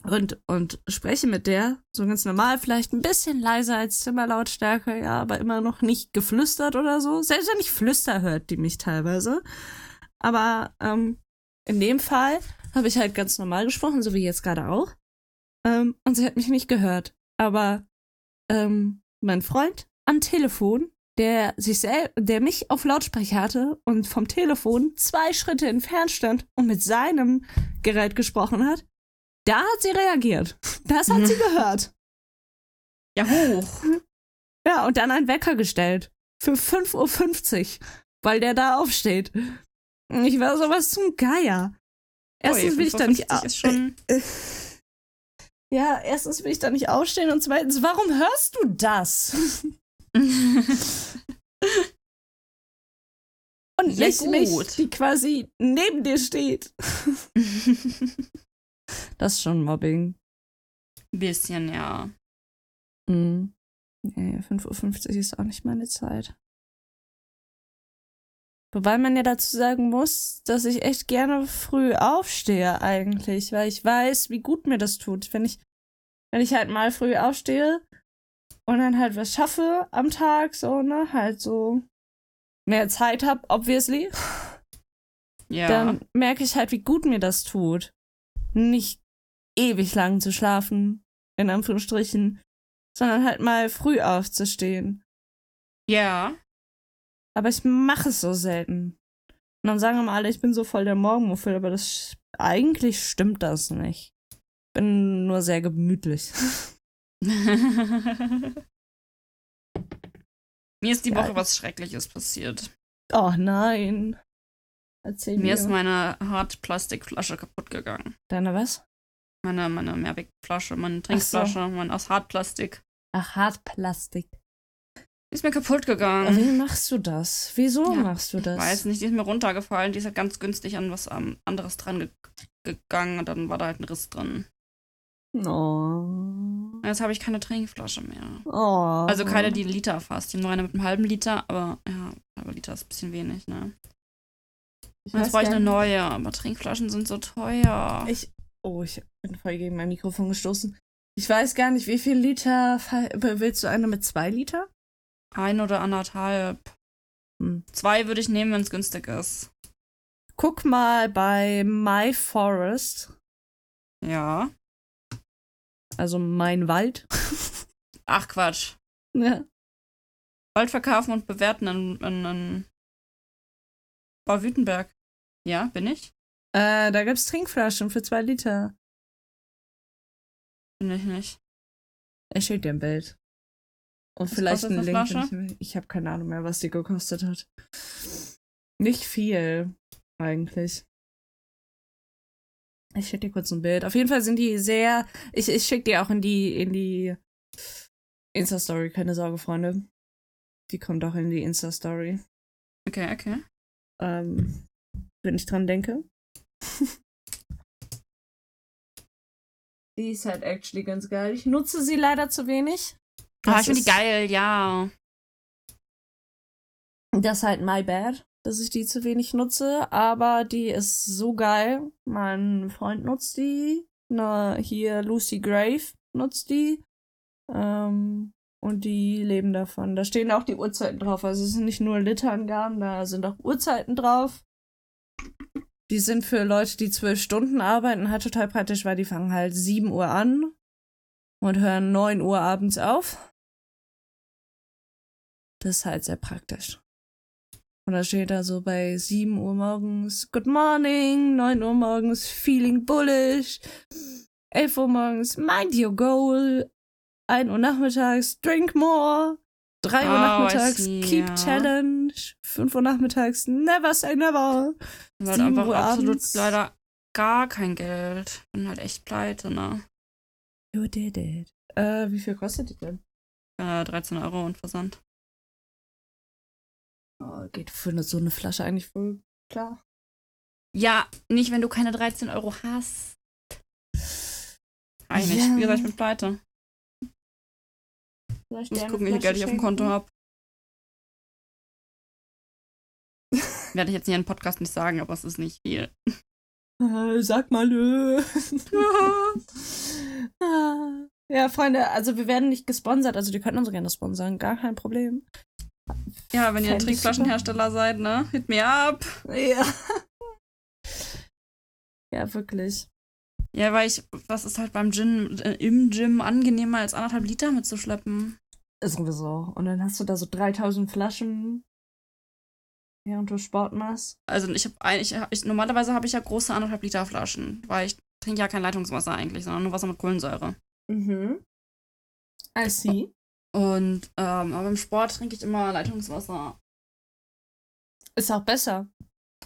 und, und spreche mit der, so ganz normal, vielleicht ein bisschen leiser als Zimmerlautstärke, ja, aber immer noch nicht geflüstert oder so. Selbst wenn ich flüster, hört die mich teilweise. Aber ähm, in dem Fall habe ich halt ganz normal gesprochen, so wie jetzt gerade auch. Ähm, und sie hat mich nicht gehört. Aber ähm, mein Freund am Telefon, der sich sel der mich auf Lautsprecher hatte und vom Telefon zwei Schritte entfernt stand und mit seinem Gerät gesprochen hat, da hat sie reagiert. Das hat sie gehört. Ja, hoch. Ja, und dann einen Wecker gestellt. Für 5.50 Uhr, weil der da aufsteht. Ich war sowas zum Geier. Erstens will ich da nicht 5:50 ist schon. Ja, erstens will ich da nicht aufstehen und zweitens, warum hörst du das? Und Ja, nicht mich, die quasi neben dir steht. Das ist schon Mobbing. Bisschen, ja. Mhm. Nee, 5.50 Uhr ist auch nicht meine Zeit. Wobei man ja dazu sagen muss, dass ich echt gerne früh aufstehe eigentlich, weil ich weiß, wie gut mir das tut. Wenn ich, wenn ich halt mal früh aufstehe und dann halt was schaffe am Tag, so, ne, halt so mehr Zeit hab, obviously, Ja. dann merke ich halt, wie gut mir das tut. Nicht ewig lang zu schlafen, in Anführungsstrichen, sondern halt mal früh aufzustehen. ja. Aber ich mache es so selten. Und dann sagen immer alle, ich bin so voll der Morgenmuffel, aber das eigentlich stimmt das nicht. Bin nur sehr gemütlich. Mir ist die Ja. Woche was Schreckliches passiert. Oh nein. Erzähl mir. Mir ist meine Hartplastikflasche kaputt gegangen. Deine was? Meine, meine Mehrwegflasche, meine Ach so. Trinkflasche, mein aus Hartplastik. Ach, Hartplastik. Die ist mir kaputt gegangen. Wie machst du das? Wieso Ja, machst du das? Weiß nicht, die ist mir runtergefallen. Die ist halt ganz günstig an was ähm, anderes dran ge gegangen und dann war da halt ein Riss drin. Oh. Jetzt habe ich keine Trinkflasche mehr. Oh. Also keine, die einen Liter fasst. Ich habe nur eine mit einem halben Liter, aber ja, halber Liter ist ein bisschen wenig, ne? Ich jetzt brauche ich eine neue, aber Trinkflaschen sind so teuer. Ich, oh, ich bin voll gegen mein Mikrofon gestoßen. Ich weiß gar nicht, wie viel Liter willst du eine mit zwei Liter? Ein oder anderthalb. Hm. Zwei würde ich nehmen, wenn es günstig ist. Guck mal bei My Forest, Ja. also mein Wald. Ach Quatsch. ja. Wald verkaufen und bewerten in, in, in Baden-Württemberg. Ja, bin ich? Äh, da gibt's Trinkflaschen für zwei Liter. Finde ich nicht. Ich schicke dir ein Bild. Und Was vielleicht eine Link. Ich habe keine Ahnung mehr, was die gekostet hat. Nicht viel, eigentlich. Ich schicke dir kurz ein Bild. Auf jeden Fall sind die sehr. Ich, ich schicke dir auch in die, in die Insta-Story, keine Sorge, Freunde. Die kommt auch in die Insta-Story. Okay, okay. Ähm, wenn ich dran denke. die ist halt actually ganz geil. Ich nutze sie leider zu wenig. Ah, Das ich finde die geil, ja. Das ist halt my bad, dass ich die zu wenig nutze, aber die ist so geil. Mein Freund nutzt die. Na, hier Lucy Grave nutzt die. Ähm, und die leben davon. Da stehen auch die Uhrzeiten drauf. Also es sind nicht nur Literangaben, da sind auch Uhrzeiten drauf. Die sind für Leute, die zwölf Stunden arbeiten, halt total praktisch, weil die fangen halt 7 Uhr an und hören 9 Uhr abends auf. Das ist halt sehr praktisch. Und da steht da so bei 7 Uhr morgens Good morning, 9 Uhr morgens Feeling bullish, 11 Uhr morgens Mind your goal, 1 Uhr nachmittags Drink more, 3 Uhr Oh, nachmittags see, Keep ja. Challenge, 5 Uhr nachmittags Never say never. Ich halt 7 einfach Uhr absolut abends. leider gar kein Geld. Bin halt echt pleite, ne? You did it. Äh, wie viel kostet die denn? Äh, 13 Euro und Versand. Oh, geht für eine, so eine Flasche eigentlich voll klar. Ja, nicht, wenn du keine 13 Euro hast. Eigentlich. Ja. Wie gesagt, ich bin pleite. Ich muss gucken, wie viel Geld ich auf dem? Konto habe. Werde ich jetzt hier im Podcast nicht sagen, aber es ist nicht viel. Äh, Sag mal nö. Ah. ja, Freunde, also wir werden nicht gesponsert, also die könnten uns gerne sponsern, gar kein Problem. Ja, wenn ihr Trinkflaschenhersteller seid, ne? Hit me up. Ja. Ja, wirklich. Ja, weil ich, was ist halt beim Gym, äh, im Gym angenehmer als anderthalb Liter mitzuschleppen? Ist sowieso. Und dann hast du da so 3000 Flaschen, während du Sport machst. Also ich habe eigentlich, ich, normalerweise habe ich ja große anderthalb Liter Flaschen, weil ich trinke ja kein Leitungswasser eigentlich, sondern nur Wasser mit Kohlensäure. Mhm. I see. Und ähm, aber im Sport trinke ich immer Leitungswasser. Ist auch besser.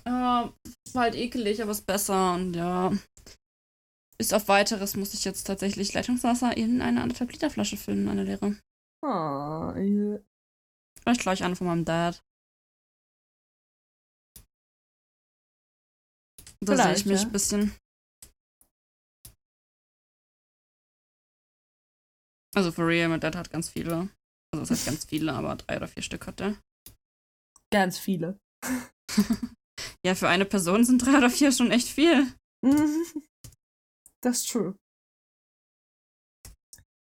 Ja, ist halt ekelig, aber ist besser und ja. Ist auf weiteres muss ich jetzt tatsächlich Leitungswasser in eine anderthalb Liter Flasche füllen, eine leere. Oh, ja. Vielleicht gleich eine von meinem Dad. Da sehe ich mich ja. ein bisschen. Also for real, mein Dad hat ganz viele. Also das heißt ganz viele, aber drei oder vier Stück hat er. Ganz viele. Ja, für eine Person sind drei oder vier schon echt viel. Das ist true.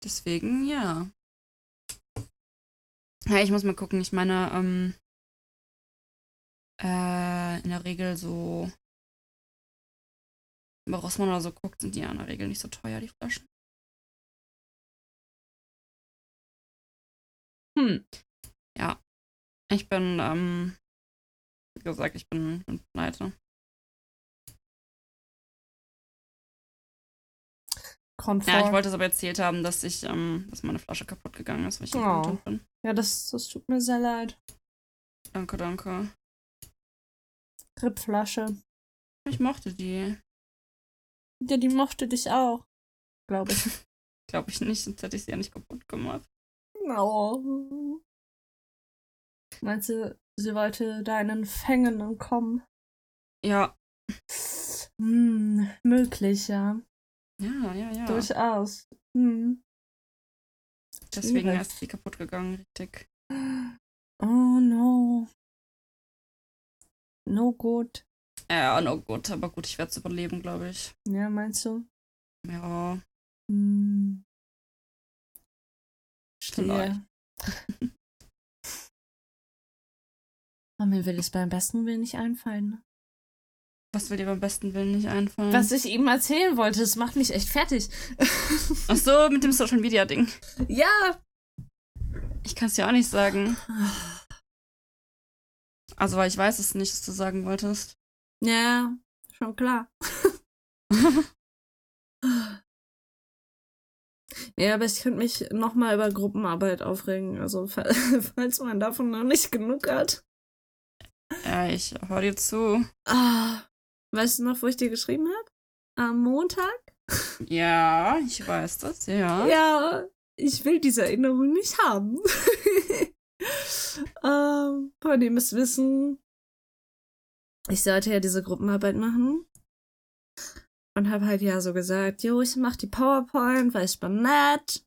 Deswegen, ja. Ja, ich muss mal gucken. Ich meine, ähm, äh, in der Regel so, bei Rossmann oder so guckt, sind die ja in der Regel nicht so teuer, die Flaschen. Hm. Ja. Ich bin, ähm, wie gesagt, ich bin, bin pleite. Ja, ich wollte es aber erzählt haben, dass ich, ähm, dass meine Flasche kaputt gegangen ist, weil ich nicht Oh. content bin. Ja, das, das tut mir sehr leid. Danke, danke. Trippflasche. Ich mochte die. Ja, die mochte dich auch. Glaube ich. Glaube ich nicht, sonst hätte ich sie ja nicht kaputt gemacht. Oh. Meinst du, sie wollte deinen Fängen entkommen? Ja. Hm, möglich, ja. Ja, ja, ja. Durchaus. Hm. Deswegen schwierig. ist sie kaputt gegangen, richtig. Oh no. No good. Ja, no gut, aber gut, ich werde es überleben, glaube ich. Ja, meinst du? Ja, Hm. Vielleicht. Verstehe. Aber mir will es beim besten Willen nicht einfallen. was will dir beim besten Willen nicht einfallen? Was ich ihm erzählen wollte, das macht mich echt fertig. Ach so, mit dem Social Media Ding. ja. Ich kann es dir auch nicht sagen. Also, weil ich weiß es nicht, was du sagen wolltest. Ja, schon klar. Ja, aber ich könnte mich nochmal über Gruppenarbeit aufregen. Also, falls man davon noch nicht genug hat. Ja, ich höre dir zu. Ah, weißt du noch, wo ich dir geschrieben habe? Am Montag? Ja, ich weiß das, ja. Ja, ich will diese Erinnerung nicht haben. ähm, von dem es wissen, ich sollte ja diese Gruppenarbeit machen. Und habe halt ja so gesagt, jo, ich mach die PowerPoint, weil ich bin nett.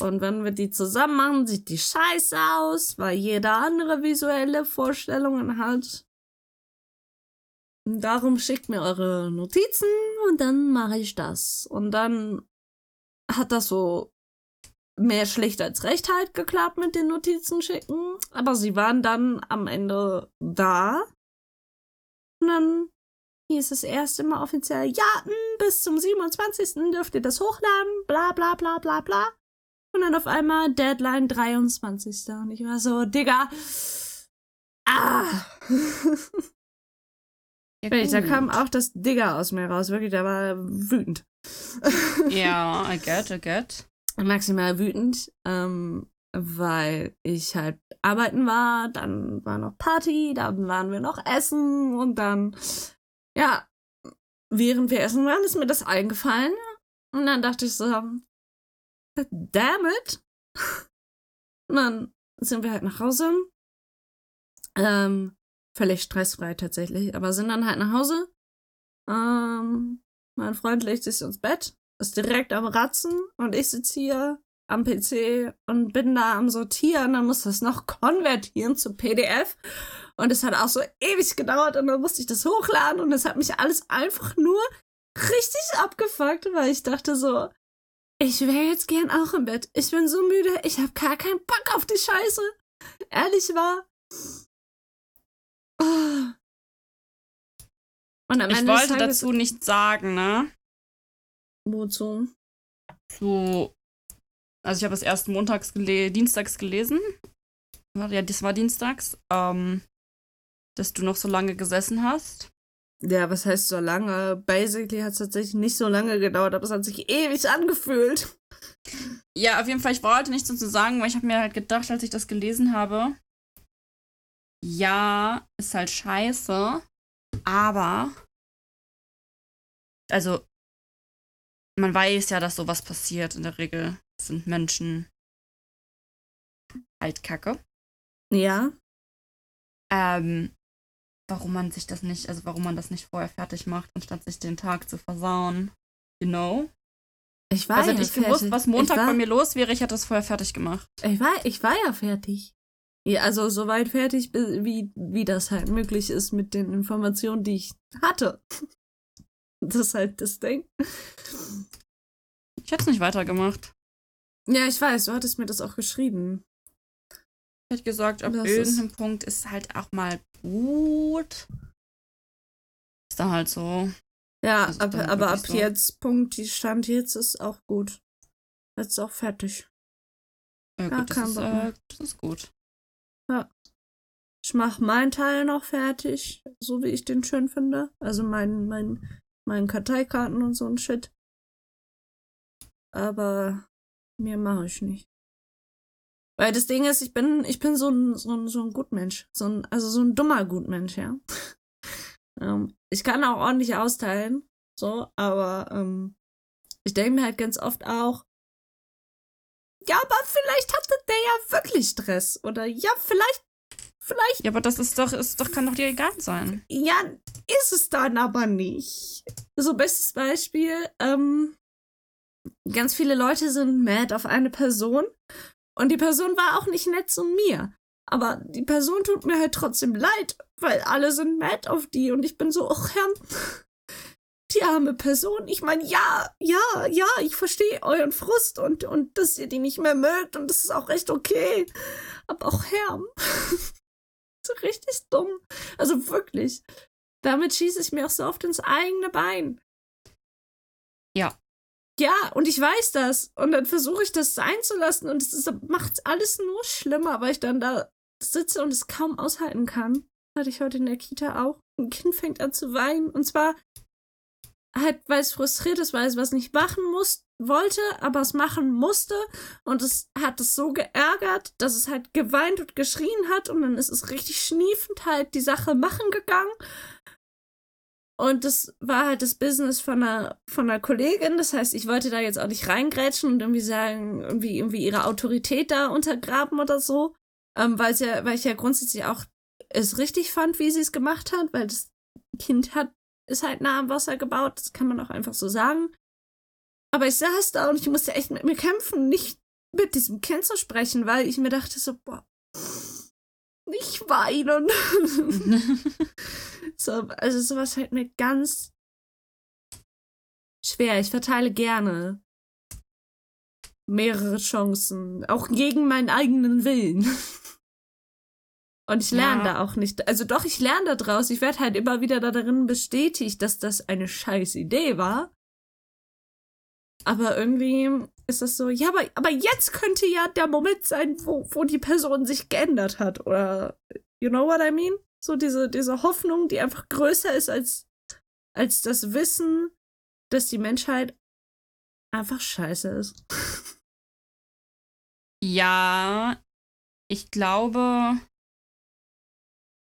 Und wenn wir die zusammen machen, sieht die scheiße aus, weil jeder andere visuelle Vorstellungen hat. Und darum schickt mir eure Notizen und dann mache ich das. Und dann hat das so mehr schlecht als recht halt geklappt mit den Notizen schicken. Aber sie waren dann am Ende da. Und dann hieß es erst immer offiziell, ja, mh, bis zum 27. dürft ihr das hochladen, bla bla bla bla bla. Und dann auf einmal Deadline 23. Und ich war so, Digga. Ah. Ja, Wirklich, da kam auch das Digga aus mir raus. Wirklich, der war wütend. Ja, I get, I get. Maximal wütend, ähm, weil ich halt arbeiten war, dann war noch Party, dann waren wir noch essen und dann, ja, während wir essen waren, ist mir das eingefallen. Und dann dachte ich so, damn it. Und dann sind wir halt nach Hause. Ähm, völlig stressfrei tatsächlich, aber sind dann halt nach Hause. Ähm, mein Freund legt sich ins Bett, ist direkt am Ratzen und ich sitze hier am PC und bin da am Sortieren, dann muss das noch konvertieren zu PDF. Und es hat auch so ewig gedauert und dann musste ich das hochladen und es hat mich alles einfach nur richtig abgefuckt, weil ich dachte so, ich wäre jetzt gern auch im Bett. Ich bin so müde, ich habe gar keinen Bock auf die Scheiße. Ehrlich war. Und am Ich Ende wollte dazu nichts sagen, ne? Wozu? So. Also ich habe es erst montags gele dienstags gelesen. Ja, das war dienstags. Ähm, dass du noch so lange gesessen hast. Ja, was heißt so lange? Basically hat es tatsächlich nicht so lange gedauert, aber es hat sich ewig angefühlt. Ja, auf jeden Fall, ich wollte nichts dazu sagen, weil ich habe mir halt gedacht, als ich das gelesen habe, ja, ist halt scheiße, aber also man weiß ja, dass sowas passiert in der Regel. Sind Menschen halt kacke. Ja. Ähm, warum man sich das nicht, also warum man das nicht vorher fertig macht, anstatt sich den Tag zu versauen. You know? Ich war Also ja hätte ich fertig. gewusst, was Montag ich war, bei mir los wäre, ich hätte das vorher fertig gemacht. Ich war, ich war ja fertig. Ja, also soweit fertig, wie, wie das halt möglich ist mit den Informationen, die ich hatte. Das ist halt das Ding. Ich hätte es nicht weitergemacht. Ja, ich weiß, du hattest mir das auch geschrieben. Ich hätte gesagt, ab Das irgendeinem Punkt ist halt auch mal gut. Ist dann halt so. Ja, ist ab, aber ab so. jetzt, Punkt, die Stand jetzt ist auch gut. Jetzt ist auch fertig. Ja, Ja, gut, das, ist, äh, das ist gut. Ich mach meinen Teil noch fertig, so wie ich den schön finde. Also mein, mein, meinen Karteikarten und so ein Shit. Aber mehr mache ich nicht. Weil das Ding ist, ich bin, ich bin so ein, so ein, so ein Gutmensch. So ein, also so ein dummer Gutmensch, ja. ähm, ich kann auch ordentlich austeilen, so, aber ähm, ich denke mir halt ganz oft auch, ja, aber vielleicht hatte der ja wirklich Stress. Oder ja, vielleicht, vielleicht Ja, aber das ist doch, ist doch, kann doch dir egal sein. ja, ist es dann aber nicht. So, bestes Beispiel, ähm, ganz viele Leute sind mad auf eine Person und die Person war auch nicht nett zu mir. Aber die Person tut mir halt trotzdem leid, weil alle sind mad auf die und ich bin so, ach Herr, die arme Person. Ich meine, ja, ja, ja, ich verstehe euren Frust und, und dass ihr die nicht mehr mögt und das ist auch recht okay. Aber auch Herr, so richtig dumm. Also wirklich. Damit schieße ich mir auch so oft ins eigene Bein. Ja. Ja, und ich weiß das. Und dann versuche ich das sein zu lassen und es macht alles nur schlimmer, weil ich dann da sitze und es kaum aushalten kann. Hatte ich heute in der Kita auch. Ein Kind fängt an zu weinen. Und zwar halt, weil es frustriert ist, weil es was nicht machen muss, wollte, aber es machen musste. Und es hat es so geärgert, dass es halt geweint und geschrien hat. Und dann ist es richtig schniefend halt die Sache machen gegangen. Und das war halt das Business von einer, von einer Kollegin. Das heißt, ich wollte da jetzt auch nicht reingrätschen und irgendwie sagen, irgendwie, irgendwie ihre Autorität da untergraben oder so. Ähm, weil ja, weil ich ja grundsätzlich auch es richtig fand, wie sie es gemacht hat, weil das Kind hat, ist halt nah am Wasser gebaut. Das kann man auch einfach so sagen. Aber ich saß da und ich musste echt mit mir kämpfen, nicht mit diesem Kind zu sprechen, weil ich mir dachte so, boah, nicht weinen. so, also sowas fällt mir ganz schwer. Ich verteile gerne mehrere Chancen, auch gegen meinen eigenen Willen. Und ich lerne ja. da auch nicht. Also doch, ich lerne da draus. Ich werde halt immer wieder darin bestätigt, dass das eine scheiß Idee war. Aber irgendwie ist das so, ja, aber, aber jetzt könnte ja der Moment sein, wo, wo die Person sich geändert hat. Oder, you know what I mean? So diese, diese Hoffnung, die einfach größer ist als, als das Wissen, dass die Menschheit einfach scheiße ist. Ja, ich glaube,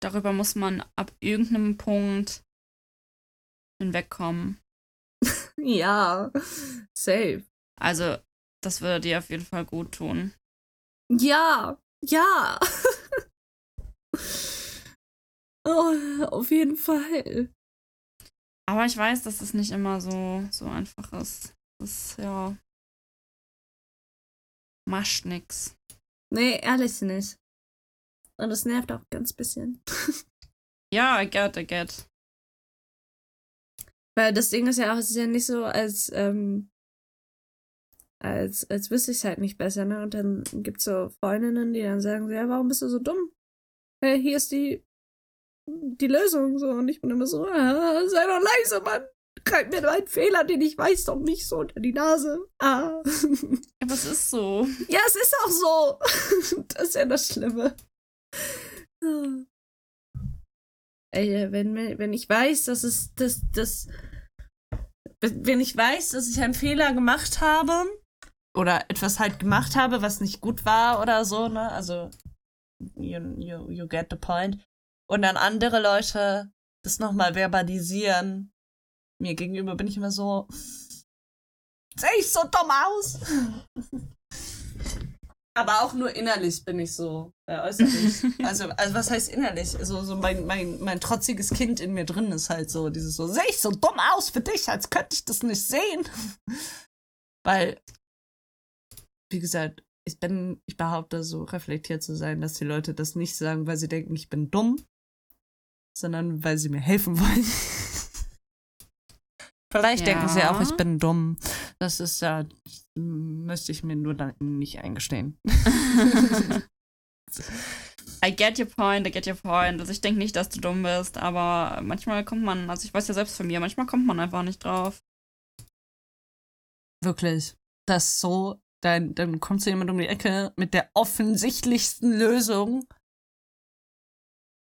darüber muss man ab irgendeinem Punkt hinwegkommen. ja, safe. Also, das würde dir auf jeden Fall gut tun. Ja, ja. oh, auf jeden Fall. Aber ich weiß, dass es nicht immer so, so einfach ist. Das ja. Mascht nix. Nee, ehrlich nicht. Und es nervt auch ganz bisschen. ja, I get, I get. Weil das Ding ist ja auch, es ist ja nicht so, als, ähm, als, als wüsste ich es halt nicht besser, ne? Und dann gibt's so Freundinnen, die dann sagen, ja, warum bist du so dumm? Hey, hier ist die, die Lösung, so. Und ich bin immer so, ah, sei doch leise, Mann. Greif mir einen Fehler, den ich weiß, doch nicht so unter die Nase. Ah. Aber es ist so. Ja, es ist auch so. das ist ja das Schlimme. Ey, wenn, wenn ich weiß, dass es, dass, dass, wenn ich weiß, dass ich einen Fehler gemacht habe oder etwas halt gemacht habe, was nicht gut war oder so, ne, also, you, you, you get the point. Und dann andere Leute das nochmal verbalisieren. Mir gegenüber bin ich immer so, sehe ich so dumm aus? Aber auch nur innerlich bin ich so, äh, äußerlich. also, also was heißt innerlich? Also so mein, mein, mein trotziges Kind in mir drin ist halt so, dieses so, sehe ich so dumm aus für dich, als könnte ich das nicht sehen. Weil, wie gesagt, ich bin, ich behaupte so reflektiert zu sein, dass die Leute das nicht sagen, weil sie denken, ich bin dumm, sondern weil sie mir helfen wollen. Vielleicht ja. denken sie auch, ich bin dumm. Das ist ja, müsste ich mir nur dann nicht eingestehen. I get your point, I get your point. Also ich denke nicht, dass du dumm bist, aber manchmal kommt man, also ich weiß ja selbst von mir, manchmal kommt man einfach nicht drauf. Wirklich. Das so, dann, dann kommt so jemand um die Ecke mit der offensichtlichsten Lösung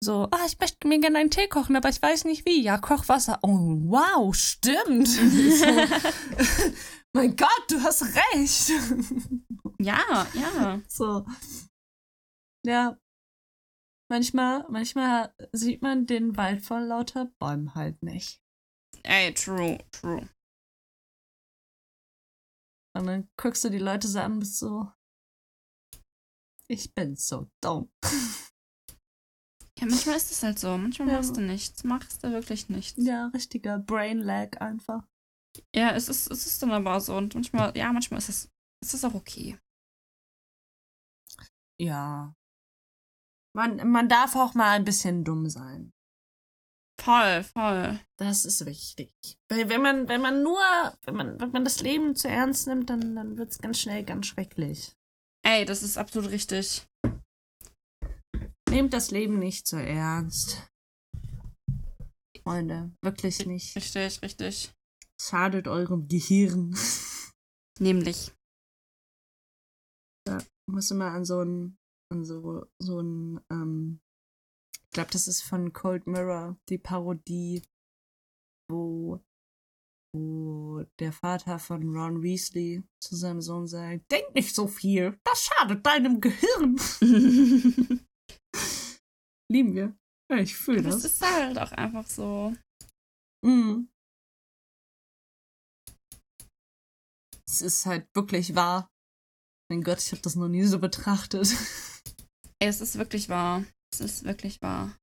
so, ah, ich möchte mir gerne einen Tee kochen, aber ich weiß nicht wie. Ja, Kochwasser. Oh, wow, stimmt. so, mein Gott, du hast recht. ja, ja. So. Ja. Manchmal, manchmal sieht man den Wald vor lauter Bäumen halt nicht. Ey, true, true. Und dann guckst du die Leute so an und bist so, ich bin so dumm. Ja, manchmal ist es halt so. Manchmal ja. machst du nichts. Machst du wirklich nichts. Ja, richtiger Brain Lag einfach. Ja, es ist, es ist dann aber so. Und manchmal, ja, manchmal ist es, ist es auch okay. Ja. Man, man darf auch mal ein bisschen dumm sein. Voll, voll. Das ist wichtig. Weil wenn man, wenn man nur, wenn man, wenn man das Leben zu ernst nimmt, dann, dann wird es ganz schnell ganz schrecklich. Ey, das ist absolut richtig. Nehmt das Leben nicht so ernst. Freunde, wirklich nicht. Richtig, richtig. Schadet eurem Gehirn. Nämlich. Da muss immer an so ein, an so, so ein, ähm, ich glaube, das ist von Cold Mirror, die Parodie, wo wo der Vater von Ron Weasley zu seinem Sohn sagt, denk nicht so viel, das schadet deinem Gehirn. Lieben wir. Ja, ich fühle das das. ist halt auch einfach so. Mhm. Es ist halt wirklich wahr. Mein Gott, ich habe das noch nie so betrachtet. Es ist wirklich wahr. Es ist wirklich wahr.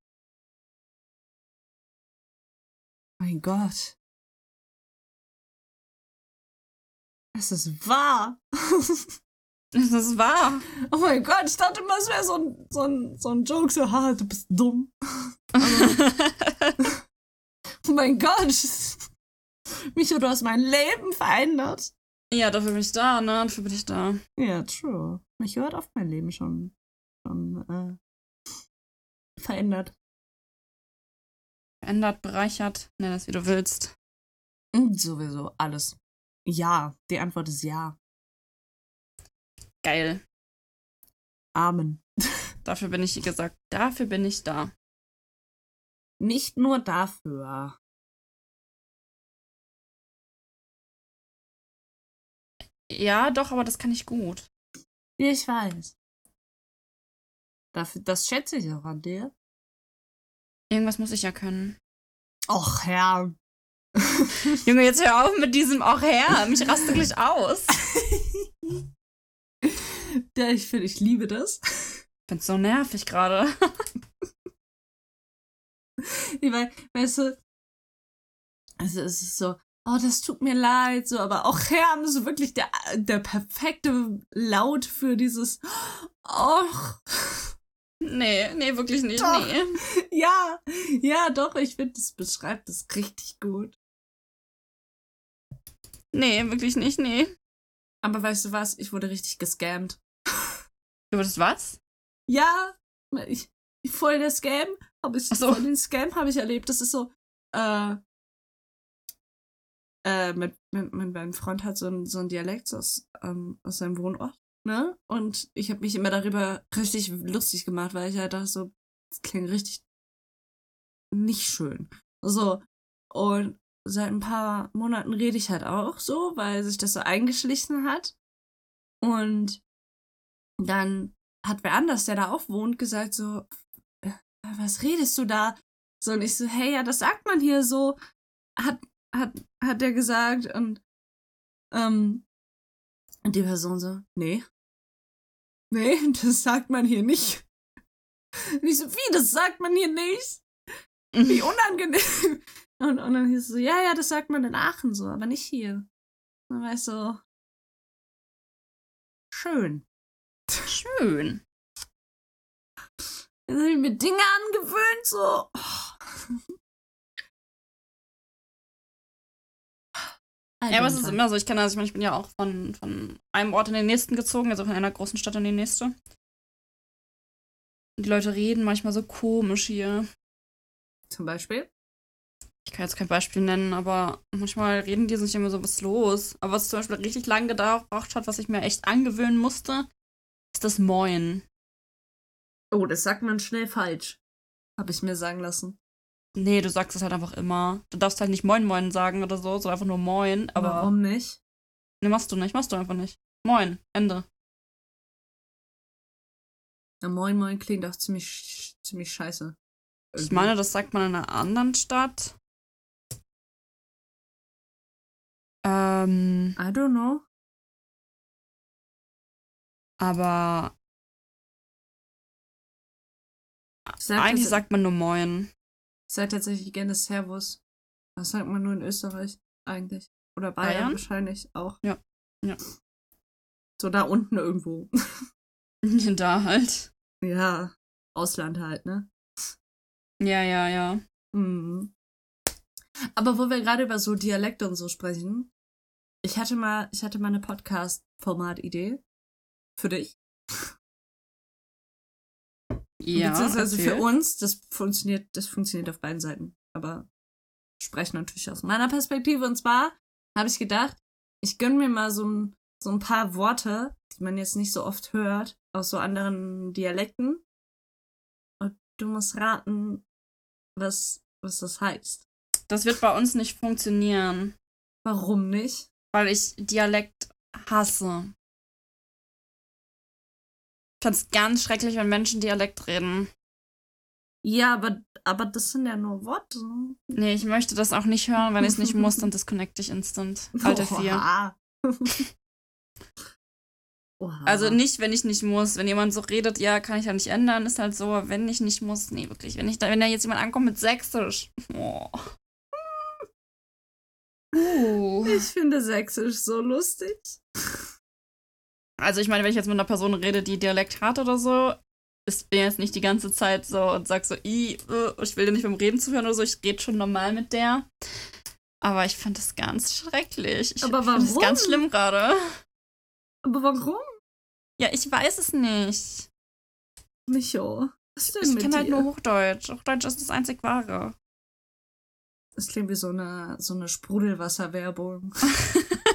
Mein Gott. Es ist wahr. Es ist wahr. oh mein Gott, ich dachte immer, es wäre so ein, so, ein, so ein Joke, so, ha, du bist dumm. Oh mein Gott. Micho, du hast mein Leben verändert. ja, dafür bin ich da, ne? Dafür bin ich da. Ja, true. Micho hat oft mein Leben schon, schon äh, verändert. Verändert, bereichert, nenn es wie du willst. Und sowieso alles. Ja, die Antwort ist ja. Geil. Amen. Dafür bin ich, wie gesagt, dafür bin ich da. Nicht nur dafür. Ja, doch, aber das kann ich gut. Ich weiß. Dafür, das schätze ich auch an dir. Irgendwas muss ich ja können. Och, Herr. Junge, jetzt hör auf mit diesem auch her. Mich raste gleich aus. Ja, ich finde, ich liebe das. Ich find's so nervig gerade. Ich mein, weißt du, also es ist so, oh, das tut mir leid, so, aber auch Herr ist wirklich der, der perfekte Laut für dieses, och, Nee, nee, wirklich nicht. Doch. Nee. ja, ja, doch, ich finde, das beschreibt das richtig gut. Nee, wirklich nicht, nee. Aber weißt du was, ich wurde richtig gescammt. Du würdest was? Ja, ich, ich voll der Scam, aber ich, so. voll den Scam habe ich erlebt. Das ist so, äh, äh, mit, mit, mit meinem Freund hat so ein, so ein Dialekt aus, ähm, aus seinem Wohnort, ne? Und ich habe mich immer darüber richtig lustig gemacht, weil ich halt dachte so, das klingt richtig nicht schön. So, und seit ein paar Monaten rede ich halt auch so, weil sich das so eingeschlichen hat. Und dann hat wer anders, der da auch wohnt, gesagt so, äh, was redest du da? So, und ich so, hey, ja, das sagt man hier so, hat, hat, hat der gesagt und, ähm, und die Person so, nee. Nee, das sagt man hier nicht. Und ich so, wie, das sagt man hier nicht? Wie unangenehm. Und, und dann hieß es so, ja, ja, das sagt man in Aachen so, aber nicht hier. Und dann war ich so, schön. Schön. Dann habe ich mir Dinge angewöhnt, so. oh. I Ja, aber es ist immer so, ich kenne das, ich meine, ich bin ja auch von, von einem Ort in den nächsten gezogen, also von einer großen Stadt in die nächste. Und die Leute reden manchmal so komisch hier. Zum Beispiel? Ich kann jetzt kein Beispiel nennen, aber manchmal reden die sich immer so, was ist los? Aber was zum Beispiel richtig lange gebraucht hat, was ich mir echt angewöhnen musste, ist das Moin. Oh, das sagt man schnell falsch. Habe ich mir sagen lassen. Nee, du sagst es halt einfach immer. Du darfst halt nicht Moin Moin sagen oder so, sondern einfach nur Moin. Aber Warum nicht? nee, machst du nicht, machst du einfach nicht. Moin, Ende. Ja, moin Moin klingt auch ziemlich, ziemlich scheiße. Ich meine, das sagt man in einer anderen Stadt. Ähm, I don't know. aber sag, eigentlich sagt man nur Moin. Ich sag tatsächlich gerne Servus. Das sagt man nur in Österreich eigentlich. Oder Bayern, Bayern? wahrscheinlich auch. Ja. Ja. So da unten irgendwo. da halt. ja, Ausland halt, ne? Ja, ja, ja. Mhm. Aber wo wir gerade über so Dialekte und so sprechen, ich hatte mal, ich hatte mal eine Podcast-Format-Idee für dich. Ja, Beziehungsweise erzähl. für uns, das funktioniert, das funktioniert auf beiden Seiten. Aber ich spreche natürlich aus meiner Perspektive. Und zwar habe ich gedacht, ich gönne mir mal so ein, so ein paar Worte, die man jetzt nicht so oft hört, aus so anderen Dialekten. Und du musst raten, was, was das heißt. Das wird bei uns nicht funktionieren. Warum nicht? Weil ich Dialekt hasse. Ich fand's ganz schrecklich, wenn Menschen Dialekt reden. Ja, aber, aber das sind ja nur Worte. Nee, ich möchte das auch nicht hören. Wenn ich es nicht muss, dann disconnecte ich instant. Alter 4. Oha. Oha. Also nicht, wenn ich nicht muss. Wenn jemand so redet, ja, kann ich ja nicht ändern, ist halt so. Wenn ich nicht muss, nee, wirklich. Wenn, ich da, wenn da jetzt jemand ankommt mit Sächsisch. Oh. Uh. Ich finde Sächsisch so lustig. Also ich meine, wenn ich jetzt mit einer Person rede, die Dialekt hat oder so, ist bin jetzt nicht die ganze Zeit so und sag so, I, äh, ich will dir nicht beim Reden zuhören oder so, ich rede schon normal mit der. Aber ich finde das ganz schrecklich. Ich Aber finde das warum? ganz schlimm gerade. Aber warum? Ja, ich weiß es nicht. Micho. Was ist denn Ich mit kenne halt nur Hochdeutsch. Hochdeutsch ist das einzig wahre. Das klingt wie so eine, so eine Sprudelwasserwerbung.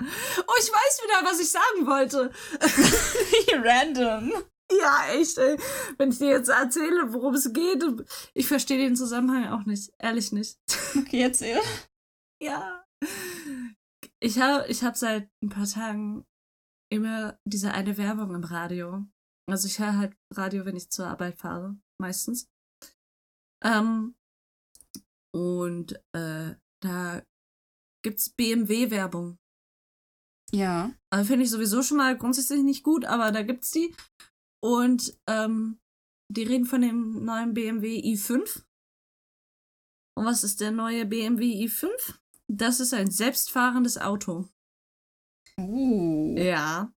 oh, ich weiß wieder, was ich sagen wollte. Random. Ja, echt, ey. Wenn ich dir jetzt erzähle, worum es geht, ich verstehe den Zusammenhang auch nicht. Ehrlich nicht. Okay, erzähl. Ja. Ich habe ich hab seit ein paar Tagen immer diese eine Werbung im Radio. Also ich höre halt Radio, wenn ich zur Arbeit fahre, meistens. Ähm, und äh, da gibt's BMW-Werbung. Ja. Also finde ich sowieso schon mal grundsätzlich nicht gut, aber da gibt's die. Und ähm, die reden von dem neuen BMW i5. Und was ist der neue BMW i5? Das ist ein selbstfahrendes Auto. Uh. Ja.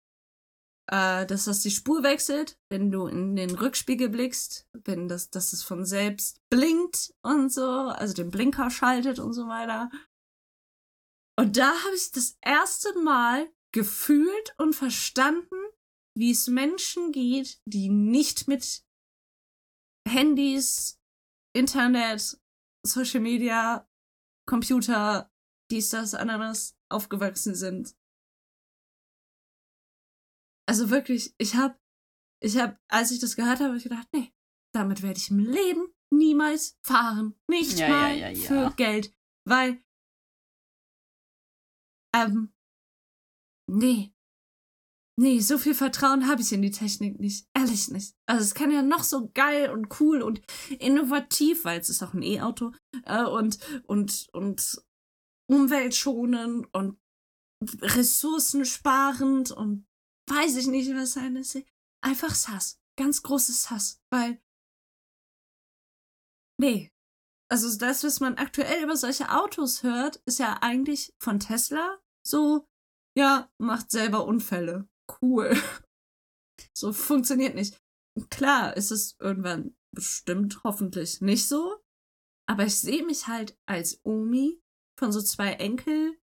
Äh, dass das die Spur wechselt, wenn du in den Rückspiegel blickst, wenn das, dass es von selbst blinkt und so, also den Blinker schaltet und so weiter. Und da habe ich das erste Mal gefühlt und verstanden, wie es Menschen geht, die nicht mit Handys, Internet, Social Media, Computer, dies, das, anderes aufgewachsen sind. Also wirklich, ich habe, ich habe, als ich das gehört habe, hab ich gedacht, nee, damit werde ich im Leben niemals fahren. Nicht Ja, mal ja, ja, für Geld. Weil, ähm, nee. Nee, so viel Vertrauen habe ich in die Technik nicht. Ehrlich nicht. Also es kann ja noch so geil und cool und innovativ, weil es ist auch ein E-Auto, äh, und, und, und umweltschonend und ressourcensparend und weiß ich nicht, was sein ist. Einfach Sass. Ganz großes Sass. Weil. Nee. Also das, was man aktuell über solche Autos hört, ist ja eigentlich von Tesla so, ja, macht selber Unfälle. Cool. So funktioniert nicht. Klar ist es irgendwann bestimmt hoffentlich nicht so. Aber ich sehe mich halt als Omi von so zwei Enkelkindern.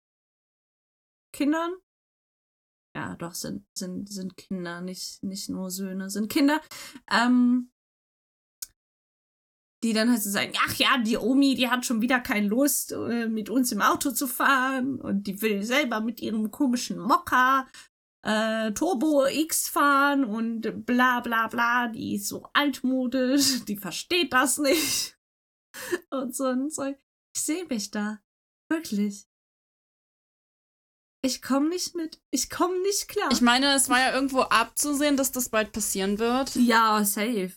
Ja, doch, sind, sind, sind Kinder, nicht, nicht nur Söhne, sind Kinder. Ähm, die dann halt so sagen, ach ja, die Omi, die hat schon wieder keine Lust, äh, mit uns im Auto zu fahren und die will selber mit ihrem komischen Mokka äh, Turbo X fahren und bla bla bla, die ist so altmodisch, die versteht das nicht. Und so ein Zeug. Ich sehe mich da. Wirklich. Ich komme nicht mit. Ich komme nicht klar. Ich meine, es war ja irgendwo abzusehen, dass das bald passieren wird. ja, safe.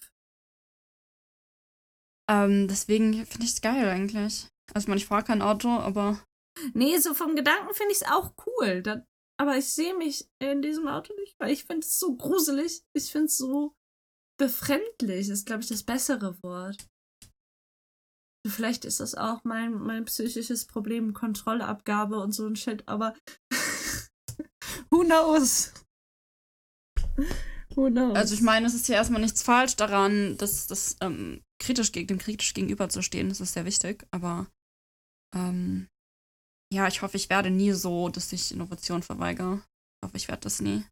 Ähm, deswegen finde ich es geil eigentlich. Also ich meine, ich fahre kein Auto, aber Nee, so vom Gedanken finde ich es auch cool. Da, aber ich sehe mich in diesem Auto nicht, weil ich finde es so gruselig. Ich finde es so befremdlich, ist, glaube ich, das bessere Wort. Vielleicht ist das auch mein, mein psychisches Problem, Kontrollabgabe und so ein Shit, aber who knows? Also ich meine, es ist ja erstmal nichts falsch daran, dass das ähm, kritisch gegen dem kritisch gegenüberzustehen. Das ist sehr wichtig, aber ähm, ja, ich hoffe, ich werde nie so, dass ich Innovation verweigere. Ich hoffe, ich werde das nie.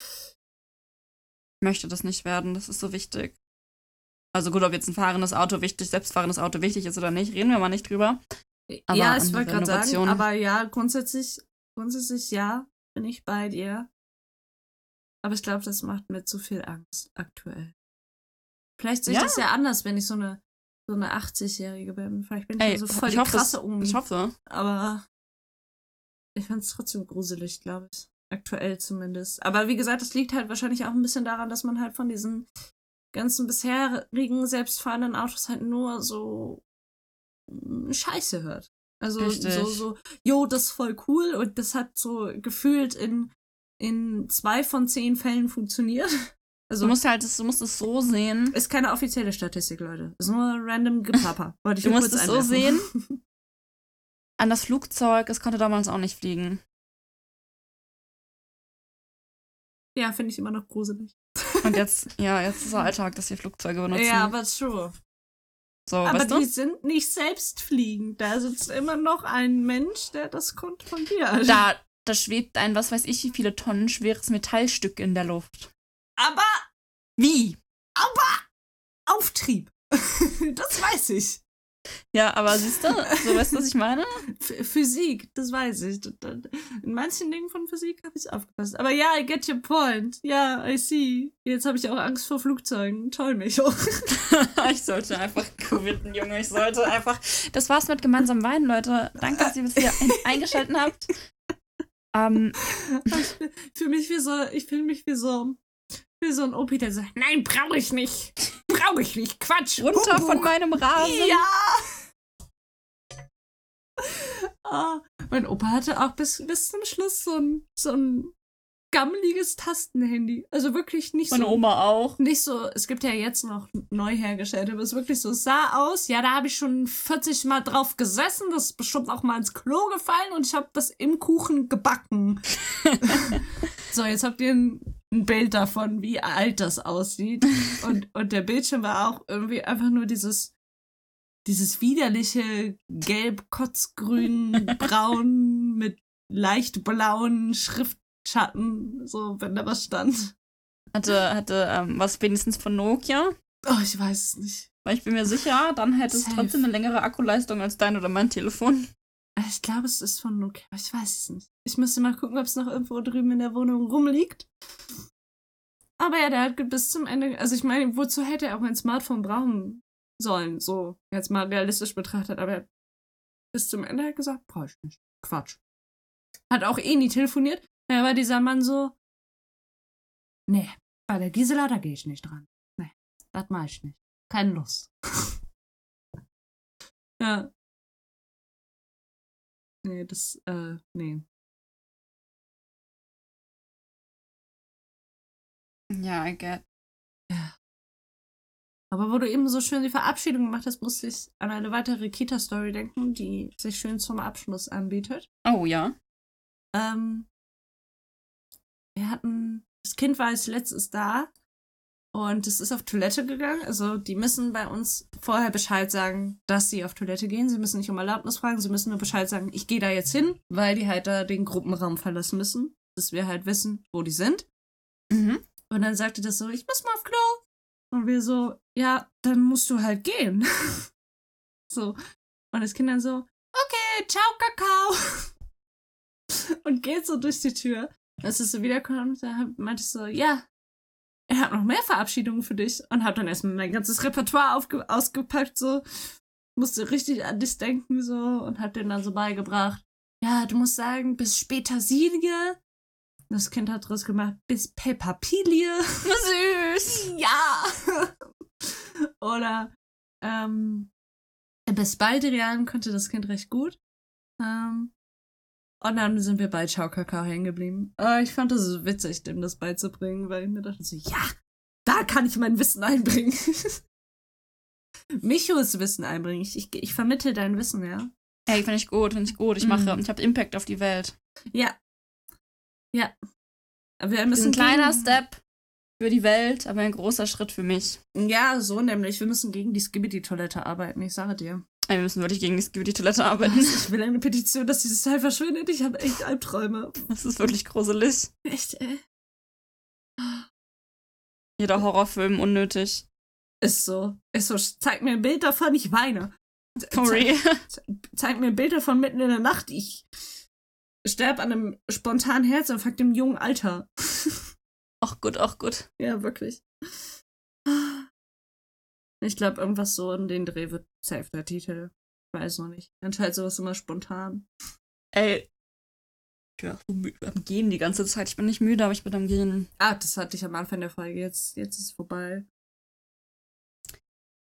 Ich möchte das nicht werden, das ist so wichtig. Also gut, ob jetzt ein fahrendes Auto wichtig, selbstfahrendes Auto wichtig ist oder nicht, reden wir mal nicht drüber. aber ja, ich wollte gerade sagen, aber ja, grundsätzlich, grundsätzlich ja, bin ich bei dir. Aber ich glaube, das macht mir zu viel Angst aktuell. Vielleicht sehe ich Ja. das ja anders, wenn ich so eine so eine 80-Jährige bin. Vielleicht bin ich Ey, ja so voll die hoffe, krasse Omi. ich hoffe. Aber ich fand es trotzdem gruselig, glaube ich. Aktuell zumindest. Aber wie gesagt, das liegt halt wahrscheinlich auch ein bisschen daran, dass man halt von diesen ganzen bisherigen selbstfahrenden Autos halt nur so mm, Scheiße hört. Also Richtig. so, so, jo, das ist voll cool und das hat so gefühlt in, in zwei von zehn Fällen funktioniert. Also Du musst halt, du musst es so sehen. ist keine offizielle Statistik, Leute. Ist nur random Gepapper. Wollte ich Du musst es so einwerfen. An das Flugzeug, es konnte damals auch nicht fliegen. ja, finde ich immer noch gruselig. Und jetzt, ja, jetzt ist der Alltag, dass wir Flugzeuge benutzen. Ja, aber true. so, Aber weißt die du? sind nicht selbstfliegend. Da sitzt immer noch ein Mensch, der das kontrolliert. Da, da schwebt ein, was weiß ich, wie viele Tonnen schweres Metallstück in der Luft. Aber Wie? Auftrieb. das weiß ich. Ja, aber siehst du, so weißt du, was ich meine? Physik, das weiß ich. In manchen Dingen von Physik habe ich aufgepasst. Aber ja, I get your point. Ja, I see. Jetzt habe ich auch Angst vor Flugzeugen. Toll, Micho. ich sollte einfach quitten, Junge. Ich sollte einfach. Das war's mit gemeinsam weinen, Leute. Danke, dass ihr bis hier ein eingeschaltet habt. Ähm, für mich wie so, ich fühle mich wie so, wie so ein Opi, der sagt, nein, brauche ich nicht. Brauche ich nicht. Quatsch. runter Humbug. von meinem Rasen. Ja! Ah, mein Opa hatte auch bis, bis zum Schluss so ein, so ein gammeliges Tastenhandy. Also wirklich nicht Meine so. Oma auch. Nicht so, es gibt ja jetzt noch neu hergestellt, aber es wirklich so sah aus. Ja, da habe ich schon 40 Mal drauf gesessen. Das ist bestimmt auch mal ins Klo gefallen und ich habe das im Kuchen gebacken. so, jetzt habt ihr ein, ein Bild davon, wie alt das aussieht. Und, und der Bildschirm war auch irgendwie einfach nur dieses, dieses widerliche gelb, kotzgrün, braun mit leicht blauen Schriftschatten, so wenn da was stand. Hatte, hatte ähm, was wenigstens von Nokia. Oh, ich weiß es nicht. Weil ich bin mir sicher, dann hätte es trotzdem eine längere Akkuleistung als dein oder mein Telefon. Ich glaube, es ist von Nokia. aber Ich weiß es nicht. Ich müsste mal gucken, ob es noch irgendwo drüben in der Wohnung rumliegt. Aber ja, der hat bis zum Ende. Also ich meine, wozu hätte er auch ein Smartphone brauchen sollen? So, jetzt mal realistisch betrachtet. Aber er hat bis zum Ende halt gesagt, brauche ich nicht. Quatsch. Hat auch eh nie telefoniert. Da war dieser Mann so, nee, bei der Gisela, da gehe ich nicht dran. Nee, das mache ich nicht. Keine Lust. ja. Nee, das, äh, nee. Ja, I get. Aber wo du eben so schön die Verabschiedung gemacht hast, musste ich an eine weitere Kita-Story denken, die sich schön zum Abschluss anbietet. Oh ja. Ähm, wir hatten, das Kind war als letztes da und es ist auf Toilette gegangen. Also die müssen bei uns vorher Bescheid sagen, dass sie auf Toilette gehen. Sie müssen nicht um Erlaubnis fragen, sie müssen nur Bescheid sagen, ich gehe da jetzt hin, weil die halt da den Gruppenraum verlassen müssen, dass wir halt wissen, wo die sind. Mhm. Und dann sagte das so, ich muss mal auf Klo. Und wir so, ja, dann musst du halt gehen. so. Und das Kind dann so, okay, ciao, Kakao. Und geht so durch die Tür. Als es so wiederkommt, da meinte ich so, ja, er hat noch mehr Verabschiedungen für dich. Und hab dann erstmal mein ganzes Repertoire ausgepackt, so. Musste richtig an dich denken, so. Und hab den dann so beigebracht. Ja, du musst sagen, bis später Silie. Das Kind hat draus gemacht, bis Peppapilie. Süß. Ja! Oder ähm, bis Baldrian konnte das Kind recht gut. Ähm, und dann sind wir bei Ciao Kakao hängen geblieben. Aber ich fand es witzig, dem das beizubringen, weil ich mir dachte so, ja, da kann ich mein Wissen einbringen. Michos Wissen einbringen. Ich, ich, ich vermittel dein Wissen, ja. Hey, finde ich gut, finde ich gut. Ich mache, Mhm. ich habe Impact auf die Welt. Ja. Ja. Aber wir müssen ein kleiner gegen- Step für die Welt, aber ein großer Schritt für mich. Ja, so nämlich. Wir müssen gegen die Skibidi-Toilette arbeiten, ich sage dir. Wir müssen wirklich gegen die, die Toilette arbeiten. Ich will eine Petition, dass dieses Teil verschwindet. Ich habe echt Albträume. Das ist wirklich gruselig. Echt, ey. Jeder Horrorfilm unnötig. Ist so. Ist so. Zeig mir ein Bild davon, ich weine. Sorry. Zeig, zeig mir ein Bild davon mitten in der Nacht. Ich sterb an einem spontanen Herzinfarkt im jungen Alter. Ach gut, ach gut. ja, wirklich. Ich glaube, irgendwas so in den Dreh wird safe der Titel. Ich weiß noch nicht. Entscheidet sowas immer spontan. Ey. Ich bin auch so müde am Gehen die ganze Zeit. Ich bin nicht müde, aber ich bin am Gehen. Ah, das hatte ich am Anfang der Folge. Jetzt, jetzt ist es vorbei.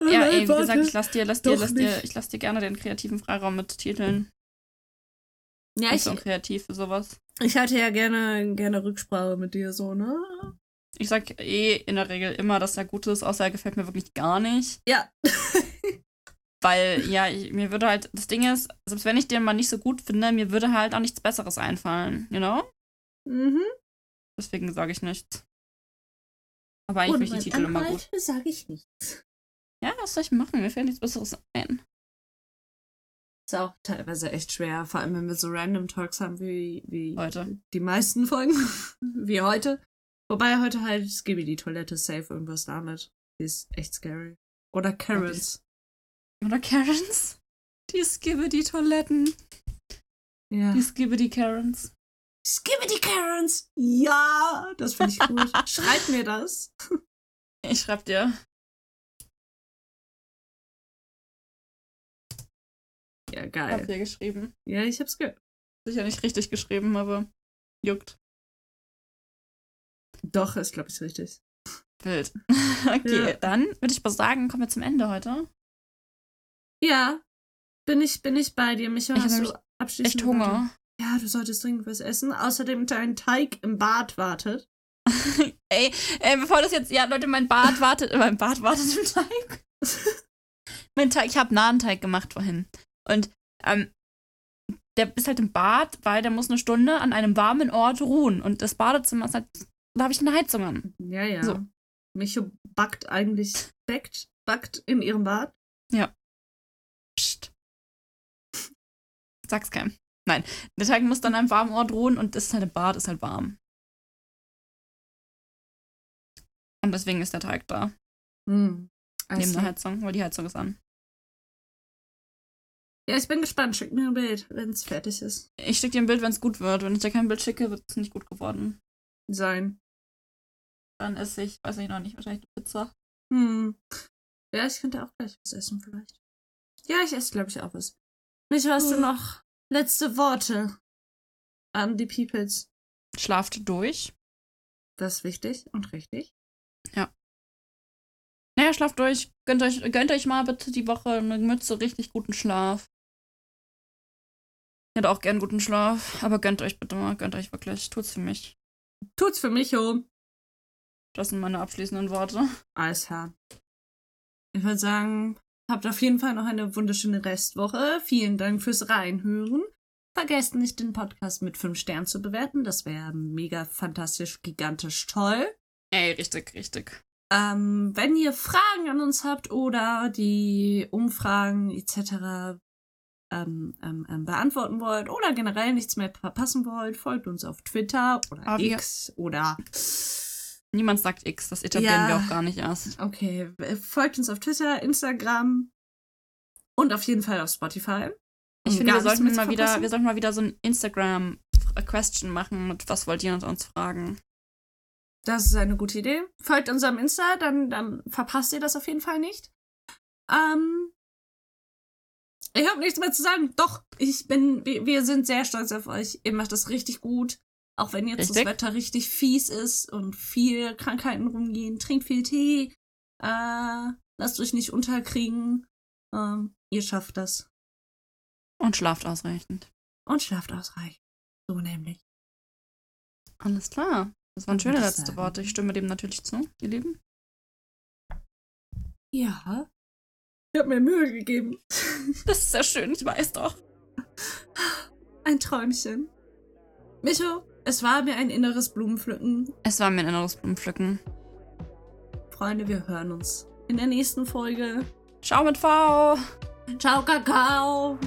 Ja, ey, wie gesagt, ich lass dir, lass dir, lass dir, ich lass dir gerne den kreativen Freiraum mit Titeln. Ja, Ich ich, bin so kreativ für sowas. ich hatte ja gerne, gerne Rücksprache mit dir, so, ne? Ich sag eh in der Regel immer, dass er gut ist, außer er gefällt mir wirklich gar nicht. Ja. Weil, ja, ich, mir würde halt, das Ding ist, selbst wenn ich den mal nicht so gut finde, mir würde halt auch nichts Besseres einfallen, you know? mhm. Deswegen sage ich nichts. Aber eigentlich finde ich die Titel immer gut. sage ich nichts. Ja, was soll ich machen? Mir fällt nichts Besseres ein. Ist auch teilweise echt schwer, vor allem wenn wir so random Talks haben wie, wie Heute. die meisten Folgen, wie heute. Wobei heute halt Skibby die Toilette safe irgendwas damit. Die ist echt scary. Oder Karens. Oder Karens? Die Skibbe die Toiletten. Ja. Die Skibbe die Karens. Skibby die Karens! Ja, das finde ich gut. Schreib mir das. Ich schreib dir. Ja, Ich hab geil. dir geschrieben. Ja, ich hab's gehört. Sicher nicht richtig geschrieben, aber juckt. Doch, ist glaube ich richtig. Wild. okay, Ja. dann würde ich mal sagen, kommen wir zum Ende heute. Ja, bin ich, bin ich bei dir. Micha, Ich hast du abschließend Echt Hunger. Ja, du solltest dringend was essen. Außerdem dein Teig im Bad wartet. Ey, ey, bevor das jetzt, ja, Leute, mein Bad wartet, mein Bad wartet im Teig. mein Teig, ich habe Nahenteig gemacht vorhin. Und, ähm, der ist halt im Bad, weil der muss eine Stunde an einem warmen Ort ruhen. Und das Badezimmer ist halt, da habe ich eine Heizung an. Ja, ja. So. Micho backt eigentlich, backt, backt in ihrem Bad. Psst. Sag's keinem. Nein, der Teig muss dann an einem warmen Ort ruhen und ist halt im Bad, ist halt warm. Und deswegen ist der Teig da, Hm. Neben der Heizung, weil die Heizung ist an. Ja, ich bin gespannt. Schick mir ein Bild, wenn es fertig ist. Ich schicke dir ein Bild, wenn es gut wird. Wenn ich dir kein Bild schicke, wird es nicht gut geworden. Sein. Dann esse ich, weiß ich noch nicht, wahrscheinlich eine Pizza. Hm. Ja, ich könnte auch gleich was essen, vielleicht. Ja, ich esse, glaube ich, auch was. Micho, hast du Hm. noch letzte Worte an die Peoples? Schlaft durch. Das ist wichtig und richtig. Naja, schlaft durch. Gönnt euch, gönnt euch mal bitte die Woche eine Mütze richtig guten Schlaf. Ich hätte auch gern guten Schlaf, aber gönnt euch bitte mal, gönnt euch wirklich. Tut's für mich. Tut's für Micho. Das sind meine abschließenden Worte. Alles klar. Ich würde sagen, habt auf jeden Fall noch eine wunderschöne Restwoche. Vielen Dank fürs Reinhören. Vergesst nicht, den Podcast mit 5 Sternen zu bewerten. Das wäre mega fantastisch, gigantisch toll. Ey, richtig, richtig. Ähm, wenn ihr Fragen an uns habt oder die Umfragen etc. Ähm, ähm, ähm, beantworten wollt oder generell nichts mehr verpassen wollt, folgt uns auf Twitter oder Aber wir- X oder Niemand sagt X, das etablieren Ja. wir auch gar nicht erst. Okay, äh, folgt uns auf Twitter, Instagram und auf jeden Fall auf Spotify. Ich finde, wir sollten mal wieder, wir sollten mal wieder so ein Instagram-Question machen mit was wollt ihr uns fragen? Das ist eine gute Idee. Folgt unserem Insta, dann, dann verpasst ihr das auf jeden Fall nicht. Ähm, ich habe nichts mehr zu sagen. Doch, ich bin, wir, sind sehr stolz auf euch. Ihr macht das richtig gut. Auch wenn jetzt Richtig. das Wetter richtig fies ist und viel Krankheiten rumgehen. Trinkt viel Tee. Äh, lasst euch nicht unterkriegen. Ähm, ihr schafft das. Und schlaft ausreichend. Und schlaft ausreichend. So nämlich. Alles klar. Das waren schöne letzte. Worte. Ich stimme dem natürlich zu, ihr Lieben. Ja. Ich habe mir Mühe gegeben. Das ist sehr schön, ich weiß doch. Ein Träumchen. Micho, es war mir ein inneres Blumenpflücken. Es war mir ein inneres Blumenpflücken. Freunde, wir hören uns in der nächsten Folge. Ciao mit V. Ciao, Kakao.